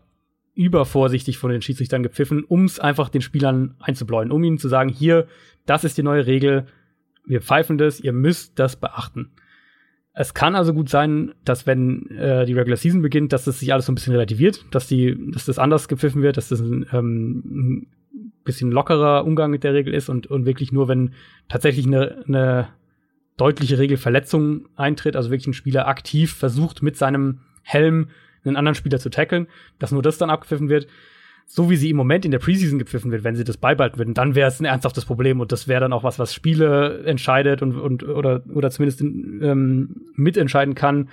übervorsichtig von den Schiedsrichtern gepfiffen, um es einfach den Spielern einzubläuen, um ihnen zu sagen, hier, das ist die neue Regel, wir pfeifen das, ihr müsst das beachten. Es kann also gut sein, dass wenn äh, die Regular Season beginnt, dass das sich alles so ein bisschen relativiert, dass die, dass das anders gepfiffen wird, dass das ein, ähm, ein bisschen lockerer Umgang mit der Regel ist und, und wirklich nur, wenn tatsächlich eine, eine deutliche Regelverletzung eintritt, also wirklich ein Spieler aktiv versucht, mit seinem Helm einen anderen Spieler zu tackeln, dass nur das dann abgepfiffen wird. So wie sie im Moment in der Preseason gepfiffen wird, wenn sie das beibehalten würden, dann wäre es ein ernsthaftes Problem und das wäre dann auch was, was Spiele entscheidet und, und oder, oder zumindest ähm, mitentscheiden kann,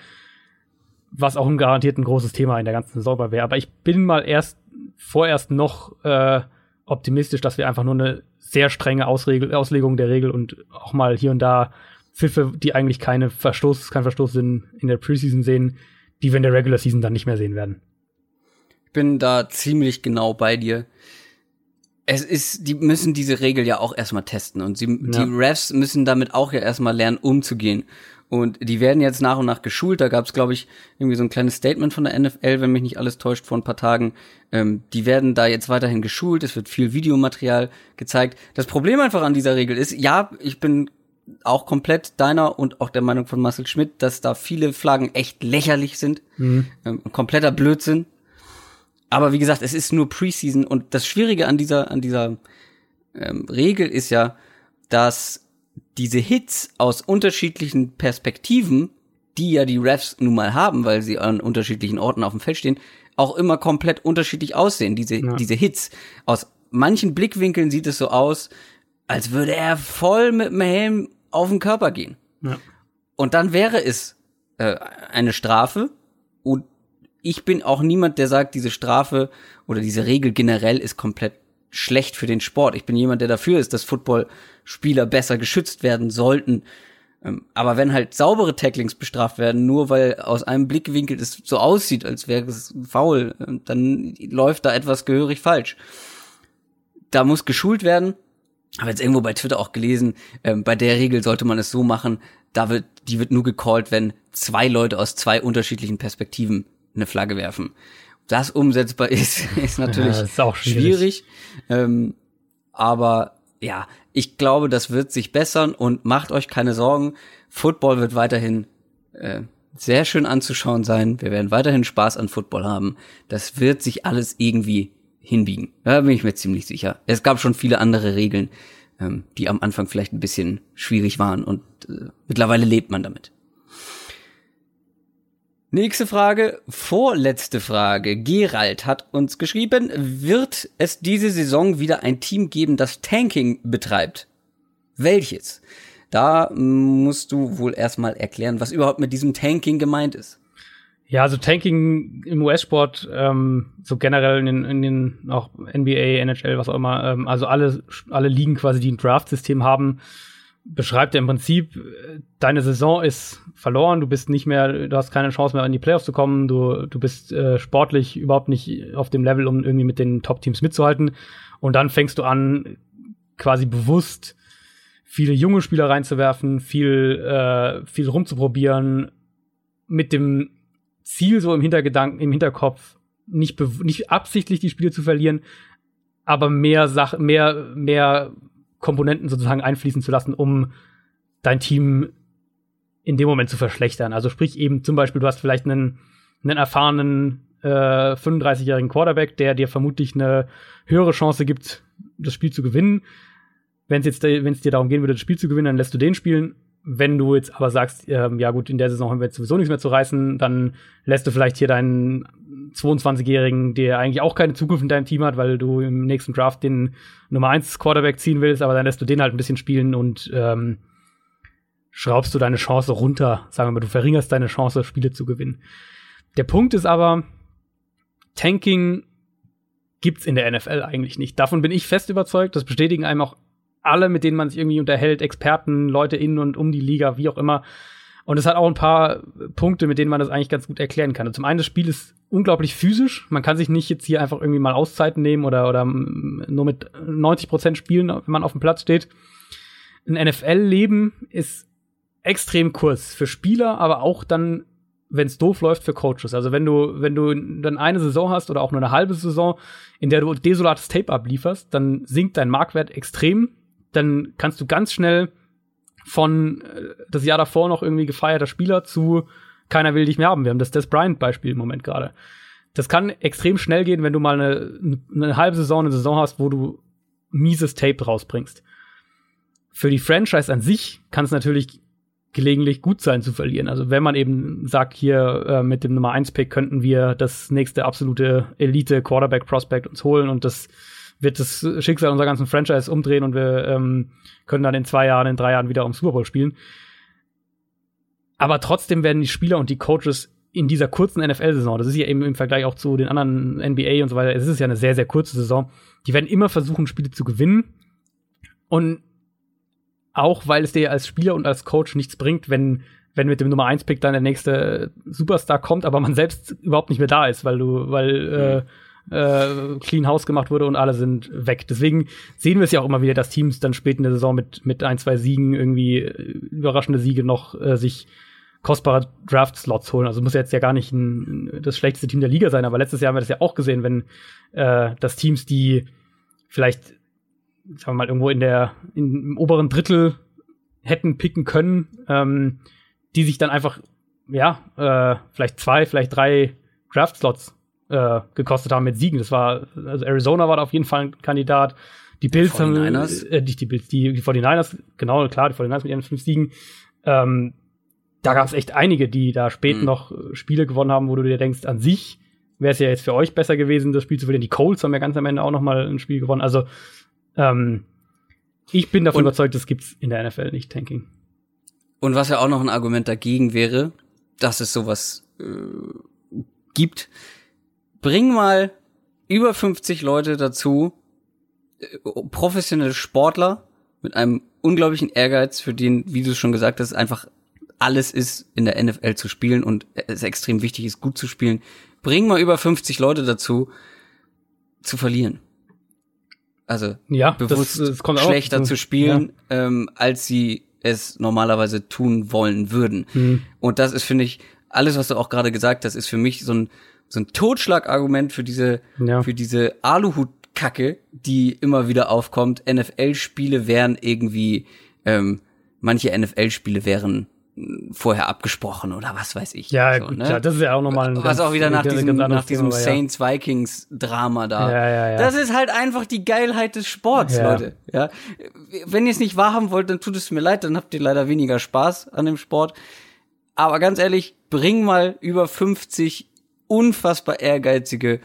was auch ein garantiert ein großes Thema in der ganzen Saison wäre. Aber ich bin mal erst vorerst noch äh, optimistisch, dass wir einfach nur eine sehr strenge Ausregel, Auslegung der Regel und auch mal hier und da Pfiffe, die eigentlich keine Verstoß, kein Verstoß sind, in der Preseason sehen, die wir in der Regular Season dann nicht mehr sehen werden. Ich bin da ziemlich genau bei dir. Es ist, die müssen diese Regel ja auch erstmal testen und sie, ja. die Refs müssen damit auch ja erstmal lernen, umzugehen. Und die werden jetzt nach und nach geschult. Da gab es, glaube ich, irgendwie so ein kleines Statement von der NFL, wenn mich nicht alles täuscht, vor ein paar Tagen. Ähm, die werden da jetzt weiterhin geschult. Es wird viel Videomaterial gezeigt. Das Problem einfach an dieser Regel ist, ja, ich bin auch komplett deiner und auch der Meinung von Marcel Schmidt, dass da viele Flaggen echt lächerlich sind. Mhm. Ähm, kompletter Blödsinn. Aber wie gesagt, es ist nur Preseason und das Schwierige an dieser, an dieser ähm, Regel ist ja, dass diese Hits aus unterschiedlichen Perspektiven, die ja die Refs nun mal haben, weil sie an unterschiedlichen Orten auf dem Feld stehen, auch immer komplett unterschiedlich aussehen. Diese, ja. diese Hits aus manchen Blickwinkeln sieht es so aus, als würde er voll mit dem Helm auf den Körper gehen. Ja. Und dann wäre es äh, eine Strafe. Und ich bin auch niemand, der sagt, diese Strafe oder diese Regel generell ist komplett schlecht für den Sport. Ich bin jemand, der dafür ist, dass Footballspieler besser geschützt werden sollten. Ähm, aber wenn halt saubere Tacklings bestraft werden, nur weil aus einem Blickwinkel es so aussieht, als wäre es faul, äh, dann läuft da etwas gehörig falsch. Da muss geschult werden. Aber jetzt irgendwo bei Twitter auch gelesen, äh, bei der Regel sollte man es so machen, da wird, die wird nur gecallt, wenn zwei Leute aus zwei unterschiedlichen Perspektiven eine Flagge werfen. Das umsetzbar ist, ist natürlich ja, ist schwierig. schwierig. Ähm, aber ja, ich glaube, das wird sich bessern und macht euch keine Sorgen. Football wird weiterhin äh, sehr schön anzuschauen sein. Wir werden weiterhin Spaß an Football haben. Das wird sich alles irgendwie hinbiegen. Da bin ich mir ziemlich sicher. Es gab schon viele andere Regeln, ähm, die am Anfang vielleicht ein bisschen schwierig waren und äh, mittlerweile lebt man damit. Nächste Frage, vorletzte Frage. Gerald hat uns geschrieben, wird es diese Saison wieder ein Team geben, das Tanking betreibt? Welches? Da musst du wohl erstmal erklären, was überhaupt mit diesem Tanking gemeint ist. Ja, also Tanking im US-Sport, ähm, so generell in den, in den auch NBA, NHL, was auch immer, ähm, also alle, alle Ligen quasi, die ein Draft-System haben, beschreibt ja im Prinzip, deine Saison ist verloren, du bist nicht mehr, du hast keine Chance mehr in die Playoffs zu kommen, du, du bist äh, sportlich überhaupt nicht auf dem Level, um irgendwie mit den Top-Teams mitzuhalten. Und dann fängst du an, quasi bewusst viele junge Spieler reinzuwerfen, viel, äh, viel rumzuprobieren, mit dem Ziel so im Hintergedanken, im Hinterkopf, nicht, nicht absichtlich die Spiele zu verlieren, aber mehr Sachen, mehr, mehr Komponenten sozusagen einfließen zu lassen, um dein Team in dem Moment zu verschlechtern. Also sprich eben zum Beispiel, du hast vielleicht einen, einen erfahrenen äh, 35-jährigen Quarterback, der dir vermutlich eine höhere Chance gibt, das Spiel zu gewinnen. Wenn es jetzt, wenn es dir darum gehen würde, das Spiel zu gewinnen, dann lässt du den spielen. Wenn du jetzt aber sagst, ähm, ja gut, in der Saison haben wir jetzt sowieso nichts mehr zu reißen, dann lässt du vielleicht hier deinen 22-Jährigen, der eigentlich auch keine Zukunft in deinem Team hat, weil du im nächsten Draft den Nummer 1 Quarterback ziehen willst, aber dann lässt du den halt ein bisschen spielen und ähm, schraubst du deine Chance runter. Sagen wir mal, du verringerst deine Chance, Spiele zu gewinnen. Der Punkt ist aber, Tanking gibt's in der NFL eigentlich nicht. Davon bin ich fest überzeugt. Das bestätigen einem auch alle, mit denen man sich irgendwie unterhält, Experten, Leute in und um die Liga, wie auch immer. Und es hat auch ein paar Punkte, mit denen man das eigentlich ganz gut erklären kann. Und zum einen, das Spiel ist unglaublich physisch. Man kann sich nicht jetzt hier einfach irgendwie mal Auszeiten nehmen oder, oder nur mit 90 Prozent spielen, wenn man auf dem Platz steht. Ein NFL-Leben ist extrem kurz für Spieler, aber auch dann, wenn es doof läuft, für Coaches. Also wenn du, wenn du dann eine Saison hast oder auch nur eine halbe Saison, in der du desolates Tape ablieferst, dann sinkt dein Marktwert extrem dann kannst du ganz schnell von äh, das Jahr davor noch irgendwie gefeierter Spieler zu keiner will dich mehr haben. Wir haben das Des Bryant-Beispiel im Moment gerade. Das kann extrem schnell gehen, wenn du mal eine, eine halbe Saison, eine Saison hast, wo du mieses Tape rausbringst. Für die Franchise an sich kann es natürlich gelegentlich gut sein zu verlieren. Also wenn man eben sagt, hier äh, mit dem Nummer 1 Pick könnten wir das nächste absolute Elite Quarterback Prospect uns holen und das wird das Schicksal unserer ganzen Franchise umdrehen und wir ähm, können dann in zwei Jahren, in drei Jahren wieder um Super Bowl spielen. Aber trotzdem werden die Spieler und die Coaches in dieser kurzen NFL-Saison, das ist ja eben im Vergleich auch zu den anderen NBA und so weiter, es ist ja eine sehr, sehr kurze Saison, die werden immer versuchen, Spiele zu gewinnen. Und auch weil es dir als Spieler und als Coach nichts bringt, wenn, wenn mit dem Nummer 1-Pick dann der nächste Superstar kommt, aber man selbst überhaupt nicht mehr da ist, weil du, weil mhm. äh, äh, Clean House gemacht wurde und alle sind weg. Deswegen sehen wir es ja auch immer wieder, dass Teams dann spät in der Saison mit, mit ein, zwei Siegen irgendwie äh, überraschende Siege noch äh, sich kostbare Draft-Slots holen. Also muss jetzt ja gar nicht ein, das schlechteste Team der Liga sein, aber letztes Jahr haben wir das ja auch gesehen, wenn äh, das Teams, die vielleicht, sagen wir mal, irgendwo in der in, im oberen Drittel hätten picken können, ähm, die sich dann einfach, ja, äh, vielleicht zwei, vielleicht drei Draft-Slots äh, gekostet haben mit Siegen. Das war, also Arizona war da auf jeden Fall ein Kandidat. Die Bills haben, äh, nicht die Bills, die, die 49ers, genau, klar, die 49ers mit ihren fünf Siegen. Ähm, da gab es echt einige, die da spät mhm. noch Spiele gewonnen haben, wo du dir denkst, an sich, wäre es ja jetzt für euch besser gewesen, das Spiel zu verlieren. Die Colts haben ja ganz am Ende auch noch mal ein Spiel gewonnen. Also ähm, ich bin davon und, überzeugt, das gibt's in der NFL nicht, Tanking. Und was ja auch noch ein Argument dagegen wäre, dass es sowas äh, gibt, bring mal über 50 Leute dazu, äh, professionelle Sportler mit einem unglaublichen Ehrgeiz, für den, wie du schon gesagt hast, einfach alles ist, in der NFL zu spielen und es extrem wichtig ist, gut zu spielen. Bring mal über 50 Leute dazu, zu verlieren. Also ja, bewusst das, das schlechter zu, zu spielen, ja. ähm, als sie es normalerweise tun wollen würden. Mhm. Und das ist, finde ich, alles, was du auch gerade gesagt hast, ist für mich so ein, so ein Totschlagargument für diese, ja. für diese Aluhut-Kacke, die immer wieder aufkommt. NFL-Spiele wären irgendwie, ähm, manche NFL-Spiele wären vorher abgesprochen oder was weiß ich. Ja, so, gut, ne? klar, das ist ja auch nochmal ein Was auch wieder nach diesem, nach diesem Thema, Saints Vikings Drama da. Ja, ja, ja. Das ist halt einfach die Geilheit des Sports, ja. Leute. Ja. Wenn ihr es nicht wahrhaben wollt, dann tut es mir leid, dann habt ihr leider weniger Spaß an dem Sport. Aber ganz ehrlich, bring mal über 50 unfassbar ehrgeizige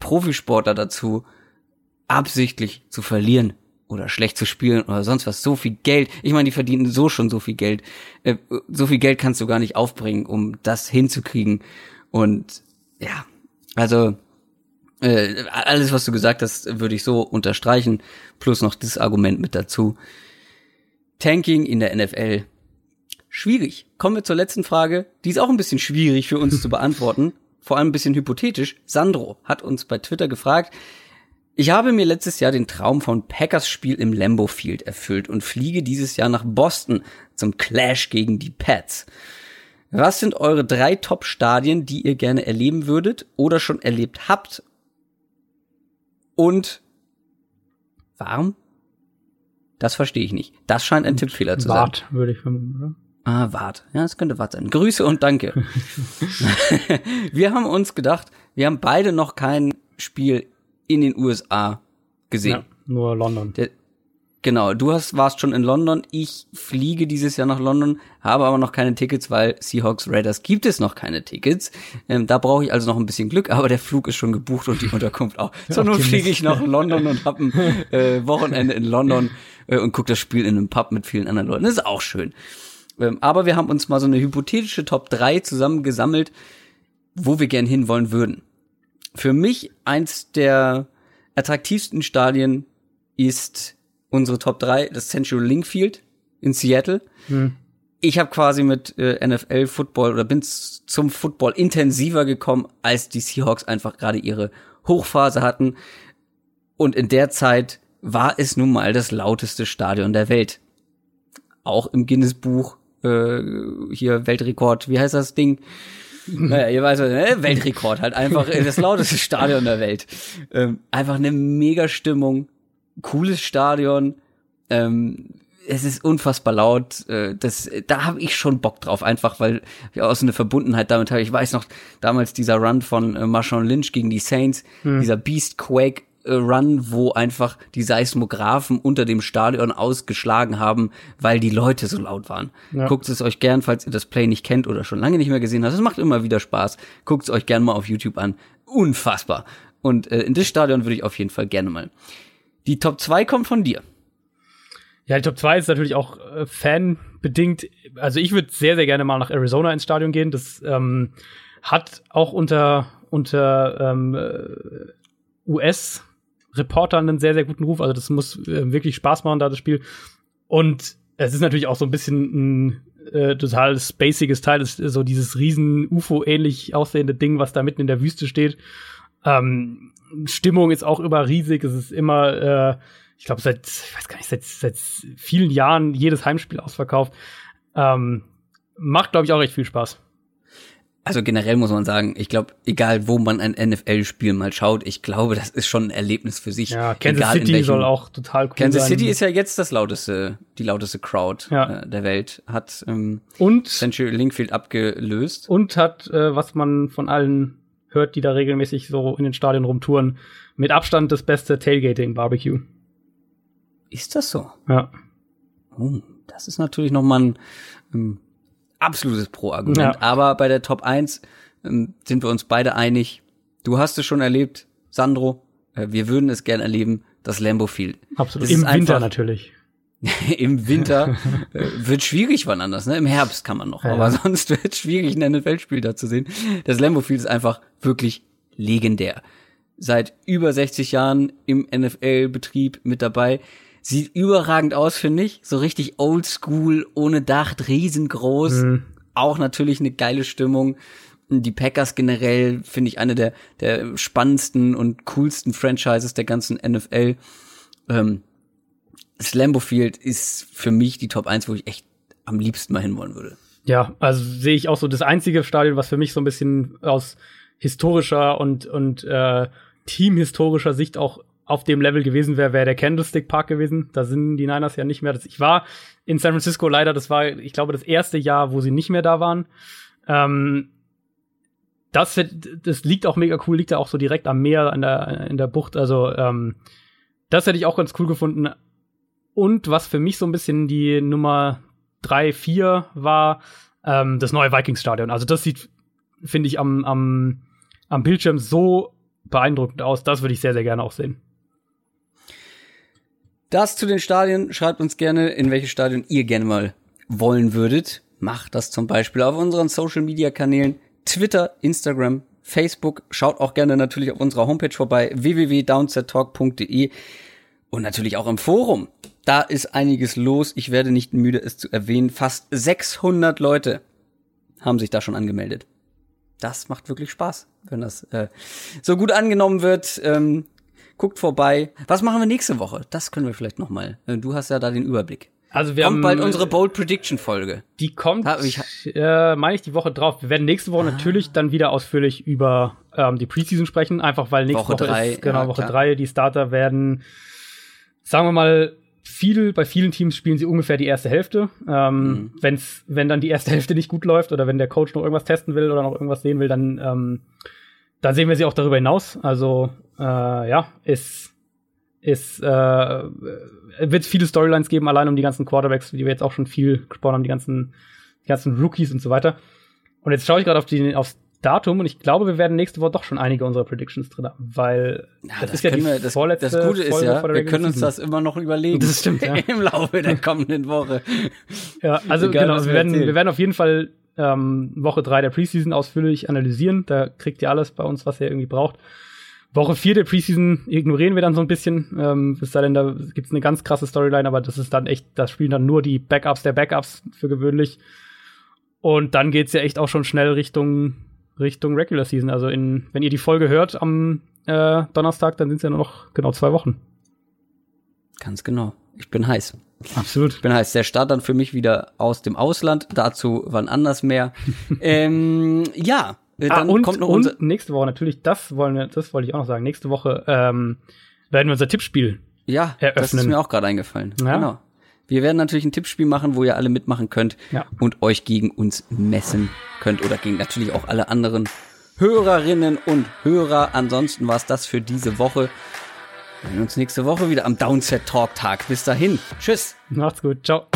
Profisportler dazu, absichtlich zu verlieren oder schlecht zu spielen oder sonst was. So viel Geld. Ich meine, die verdienen so schon so viel Geld. Äh, so viel Geld kannst du gar nicht aufbringen, um das hinzukriegen. Und ja, also äh, alles, was du gesagt hast, würde ich so unterstreichen. Plus noch das Argument mit dazu. Tanking in der NFL. Schwierig. Kommen wir zur letzten Frage. Die ist auch ein bisschen schwierig für uns zu beantworten. Vor allem ein bisschen hypothetisch. Sandro hat uns bei Twitter gefragt, ich habe mir letztes Jahr den Traum von Packers Spiel im Lambeau Field erfüllt und fliege dieses Jahr nach Boston zum Clash gegen die Pats. Was sind eure drei Top-Stadien, die ihr gerne erleben würdet oder schon erlebt habt? Und warum? Das verstehe ich nicht. Das scheint ein Tippfehler zu sein. Wart, würde ich vermuten, oder? Ah, Wart. Ja, das könnte Wart sein. Grüße und danke. wir haben uns gedacht, wir haben beide noch kein Spiel in den USA gesehen. Ja, nur London. Der, genau, du hast, warst schon in London. Ich fliege dieses Jahr nach London, habe aber noch keine Tickets, weil Seahawks Raiders gibt es noch keine Tickets. Ähm, da brauche ich also noch ein bisschen Glück, aber der Flug ist schon gebucht und die Unterkunft auch. So, nun fliege ich nach London und habe ein äh, Wochenende in London äh, und gucke das Spiel in einem Pub mit vielen anderen Leuten. Das ist auch schön. Ähm, aber wir haben uns mal so eine hypothetische Top 3 zusammengesammelt, wo wir gern hinwollen würden für mich eins der attraktivsten Stadien ist unsere Top 3, das Central Link Field in Seattle. Hm. Ich habe quasi mit äh, NFL Football oder bin zum Football intensiver gekommen, als die Seahawks einfach gerade ihre Hochphase hatten. Und in der Zeit war es nun mal das lauteste Stadion der Welt. Auch im Guinness Buch äh, hier Weltrekord, wie heißt das Ding? naja, ihr weißt, ne? Weltrekord halt einfach das lauteste Stadion der Welt. Ähm, einfach eine mega Stimmung, cooles Stadion. Ähm, es ist unfassbar laut. Äh, das, da habe ich schon Bock drauf, einfach weil ich auch so eine Verbundenheit damit habe. Ich weiß noch damals dieser Run von äh, Marshawn Lynch gegen die Saints, hm. dieser Beast Quake Run, wo einfach die Seismographen unter dem Stadion ausgeschlagen haben, weil die Leute so laut waren. Ja. Guckt es euch gern, falls ihr das Play nicht kennt oder schon lange nicht mehr gesehen habt. Es macht immer wieder Spaß. Guckt es euch gern mal auf YouTube an. Unfassbar. Und äh, in das Stadion würde ich auf jeden Fall gerne mal. Die Top 2 kommt von dir. Ja, die Top 2 ist natürlich auch äh, fanbedingt. Also ich würde sehr, sehr gerne mal nach Arizona ins Stadion gehen. Das ähm, hat auch unter, unter ähm, äh, US Reportern einen sehr, sehr guten Ruf. Also das muss äh, wirklich Spaß machen, da das Spiel. Und es ist natürlich auch so ein bisschen ein äh, total spaciges Teil, ist so dieses riesen UFO-ähnlich aussehende Ding, was da mitten in der Wüste steht. Ähm, Stimmung ist auch immer riesig. Es ist immer, äh, ich glaube, seit, ich weiß gar nicht, seit, seit vielen Jahren jedes Heimspiel ausverkauft. Ähm, macht, glaube ich, auch recht viel Spaß. Also generell muss man sagen, ich glaube, egal wo man ein NFL-Spiel mal schaut, ich glaube, das ist schon ein Erlebnis für sich. Ja, Kansas egal City soll auch total cool Kansas sein. City ist ja jetzt das lauteste, die lauteste Crowd ja. äh, der Welt, hat ähm, und Century Linkfield abgelöst. Und hat, äh, was man von allen hört, die da regelmäßig so in den Stadien rumtouren, mit Abstand das beste Tailgating-Barbecue. Ist das so? Ja. Oh, das ist natürlich noch mal ein ähm, absolutes Pro-Argument. Ja. Aber bei der Top 1 ähm, sind wir uns beide einig. du hast es schon erlebt, Sandro. Äh, wir würden es gern erleben, das Lambo Field. Absolut. Im Winter natürlich. Im Winter äh, wird schwierig wann anders, ne? Im Herbst kann man noch, ja, aber sonst wird es schwierig, ein NFL-Spiel da zu sehen. Das Lambo Field ist einfach wirklich legendär. Seit über 60 Jahren im NFL-Betrieb mit dabei. Sieht überragend aus, finde ich. So richtig oldschool, ohne Dach, riesengroß. Mhm. Auch natürlich eine geile Stimmung. Die Packers generell finde ich eine der, der spannendsten und coolsten Franchises der ganzen NFL. Ähm, das Field ist für mich die Top 1, wo ich echt am liebsten mal hinwollen würde. Ja, also sehe ich auch so das einzige Stadion, was für mich so ein bisschen aus historischer und, und äh, teamhistorischer Sicht auch auf dem Level gewesen wäre, wäre der Candlestick Park gewesen. Da sind die Niners ja nicht mehr. Ich war in San Francisco leider, das war, ich glaube, das erste Jahr, wo sie nicht mehr da waren. Ähm, das, das liegt auch mega cool, liegt ja auch so direkt am Meer in der, in der Bucht. Also ähm, das hätte ich auch ganz cool gefunden. Und was für mich so ein bisschen die Nummer drei, vier war, ähm, das neue Vikings-Stadion. Also das sieht, finde ich, am, am, am Bildschirm so beeindruckend aus. Das würde ich sehr, sehr gerne auch sehen. Das zu den Stadien. Schreibt uns gerne, in welches Stadion ihr gerne mal wollen würdet. Macht das zum Beispiel auf unseren Social Media Kanälen Twitter, Instagram, Facebook. Schaut auch gerne natürlich auf unserer Homepage vorbei www.downsettalk.de und natürlich auch im Forum. Da ist einiges los. Ich werde nicht müde, es zu erwähnen. Fast 600 Leute haben sich da schon angemeldet. Das macht wirklich Spaß, wenn das äh, so gut angenommen wird. Ähm, guckt vorbei. Was machen wir nächste Woche? Das können wir vielleicht noch mal. Äh, du hast ja da den Überblick. Also wir kommt haben bald unsere Bold Prediction Folge. Die kommt, ich, äh, meine ich, die Woche drauf. Wir werden nächste Woche ah. natürlich dann wieder ausführlich über ähm, die Preseason sprechen, einfach weil nächste Woche, Woche drei, ist genau ja, Woche klar. drei. Die Starter werden, sagen wir mal, viel, bei vielen Teams spielen sie ungefähr die erste Hälfte. Ähm, mhm. wenn's, wenn dann die erste Hälfte nicht gut läuft oder wenn der Coach noch irgendwas testen will oder noch irgendwas sehen will, dann, ähm, dann sehen wir sie auch darüber hinaus. Also äh, ja, ist, ist äh, wird viele Storylines geben, allein um die ganzen Quarterbacks, die wir jetzt auch schon viel gesprochen haben, die ganzen, die ganzen Rookies und so weiter. Und jetzt schaue ich gerade auf die, aufs Datum und ich glaube, wir werden nächste Woche doch schon einige unserer Predictions drin haben, weil ja, das, das, ist ja die wir, das, vorletzte Das Gute ist ja, wir können uns das immer noch überlegen. Das stimmt, ja. Im Laufe der kommenden Woche. Ja, also Egal, genau, wir werden, wir werden auf jeden Fall ähm, Woche drei der Preseason ausführlich analysieren. Da kriegt ihr alles bei uns, was ihr irgendwie braucht. Woche vier der Preseason ignorieren wir dann so ein bisschen. Ähm, bis dahin, da gibt's eine ganz krasse Storyline, aber das ist dann echt, das spielen dann nur die Backups der Backups für gewöhnlich. Und dann geht's ja echt auch schon schnell Richtung Richtung Regular Season. Also in, wenn ihr die Folge hört am äh, Donnerstag, dann sind es ja nur noch genau zwei Wochen. Ganz genau. Ich bin heiß. Absolut. Bin heiß. Der Start dann für mich wieder aus dem Ausland. Dazu wann anders mehr. ähm, ja. Äh, ah, dann ah, und, kommt noch unser und nächste Woche natürlich, das wollen wir, das wollte ich auch noch sagen. Nächste Woche ähm, werden wir unser Tippspiel ja, eröffnen. das ist mir auch gerade eingefallen. Ja. Genau. Wir werden natürlich ein Tippspiel machen, wo ihr alle mitmachen könnt ja. und euch gegen uns messen könnt oder gegen natürlich auch alle anderen Hörerinnen und Hörer. Ansonsten war es das für diese Woche. Wir sehen uns nächste Woche wieder am Downset Talk Tag. Bis dahin. Tschüss. Macht's gut. Ciao.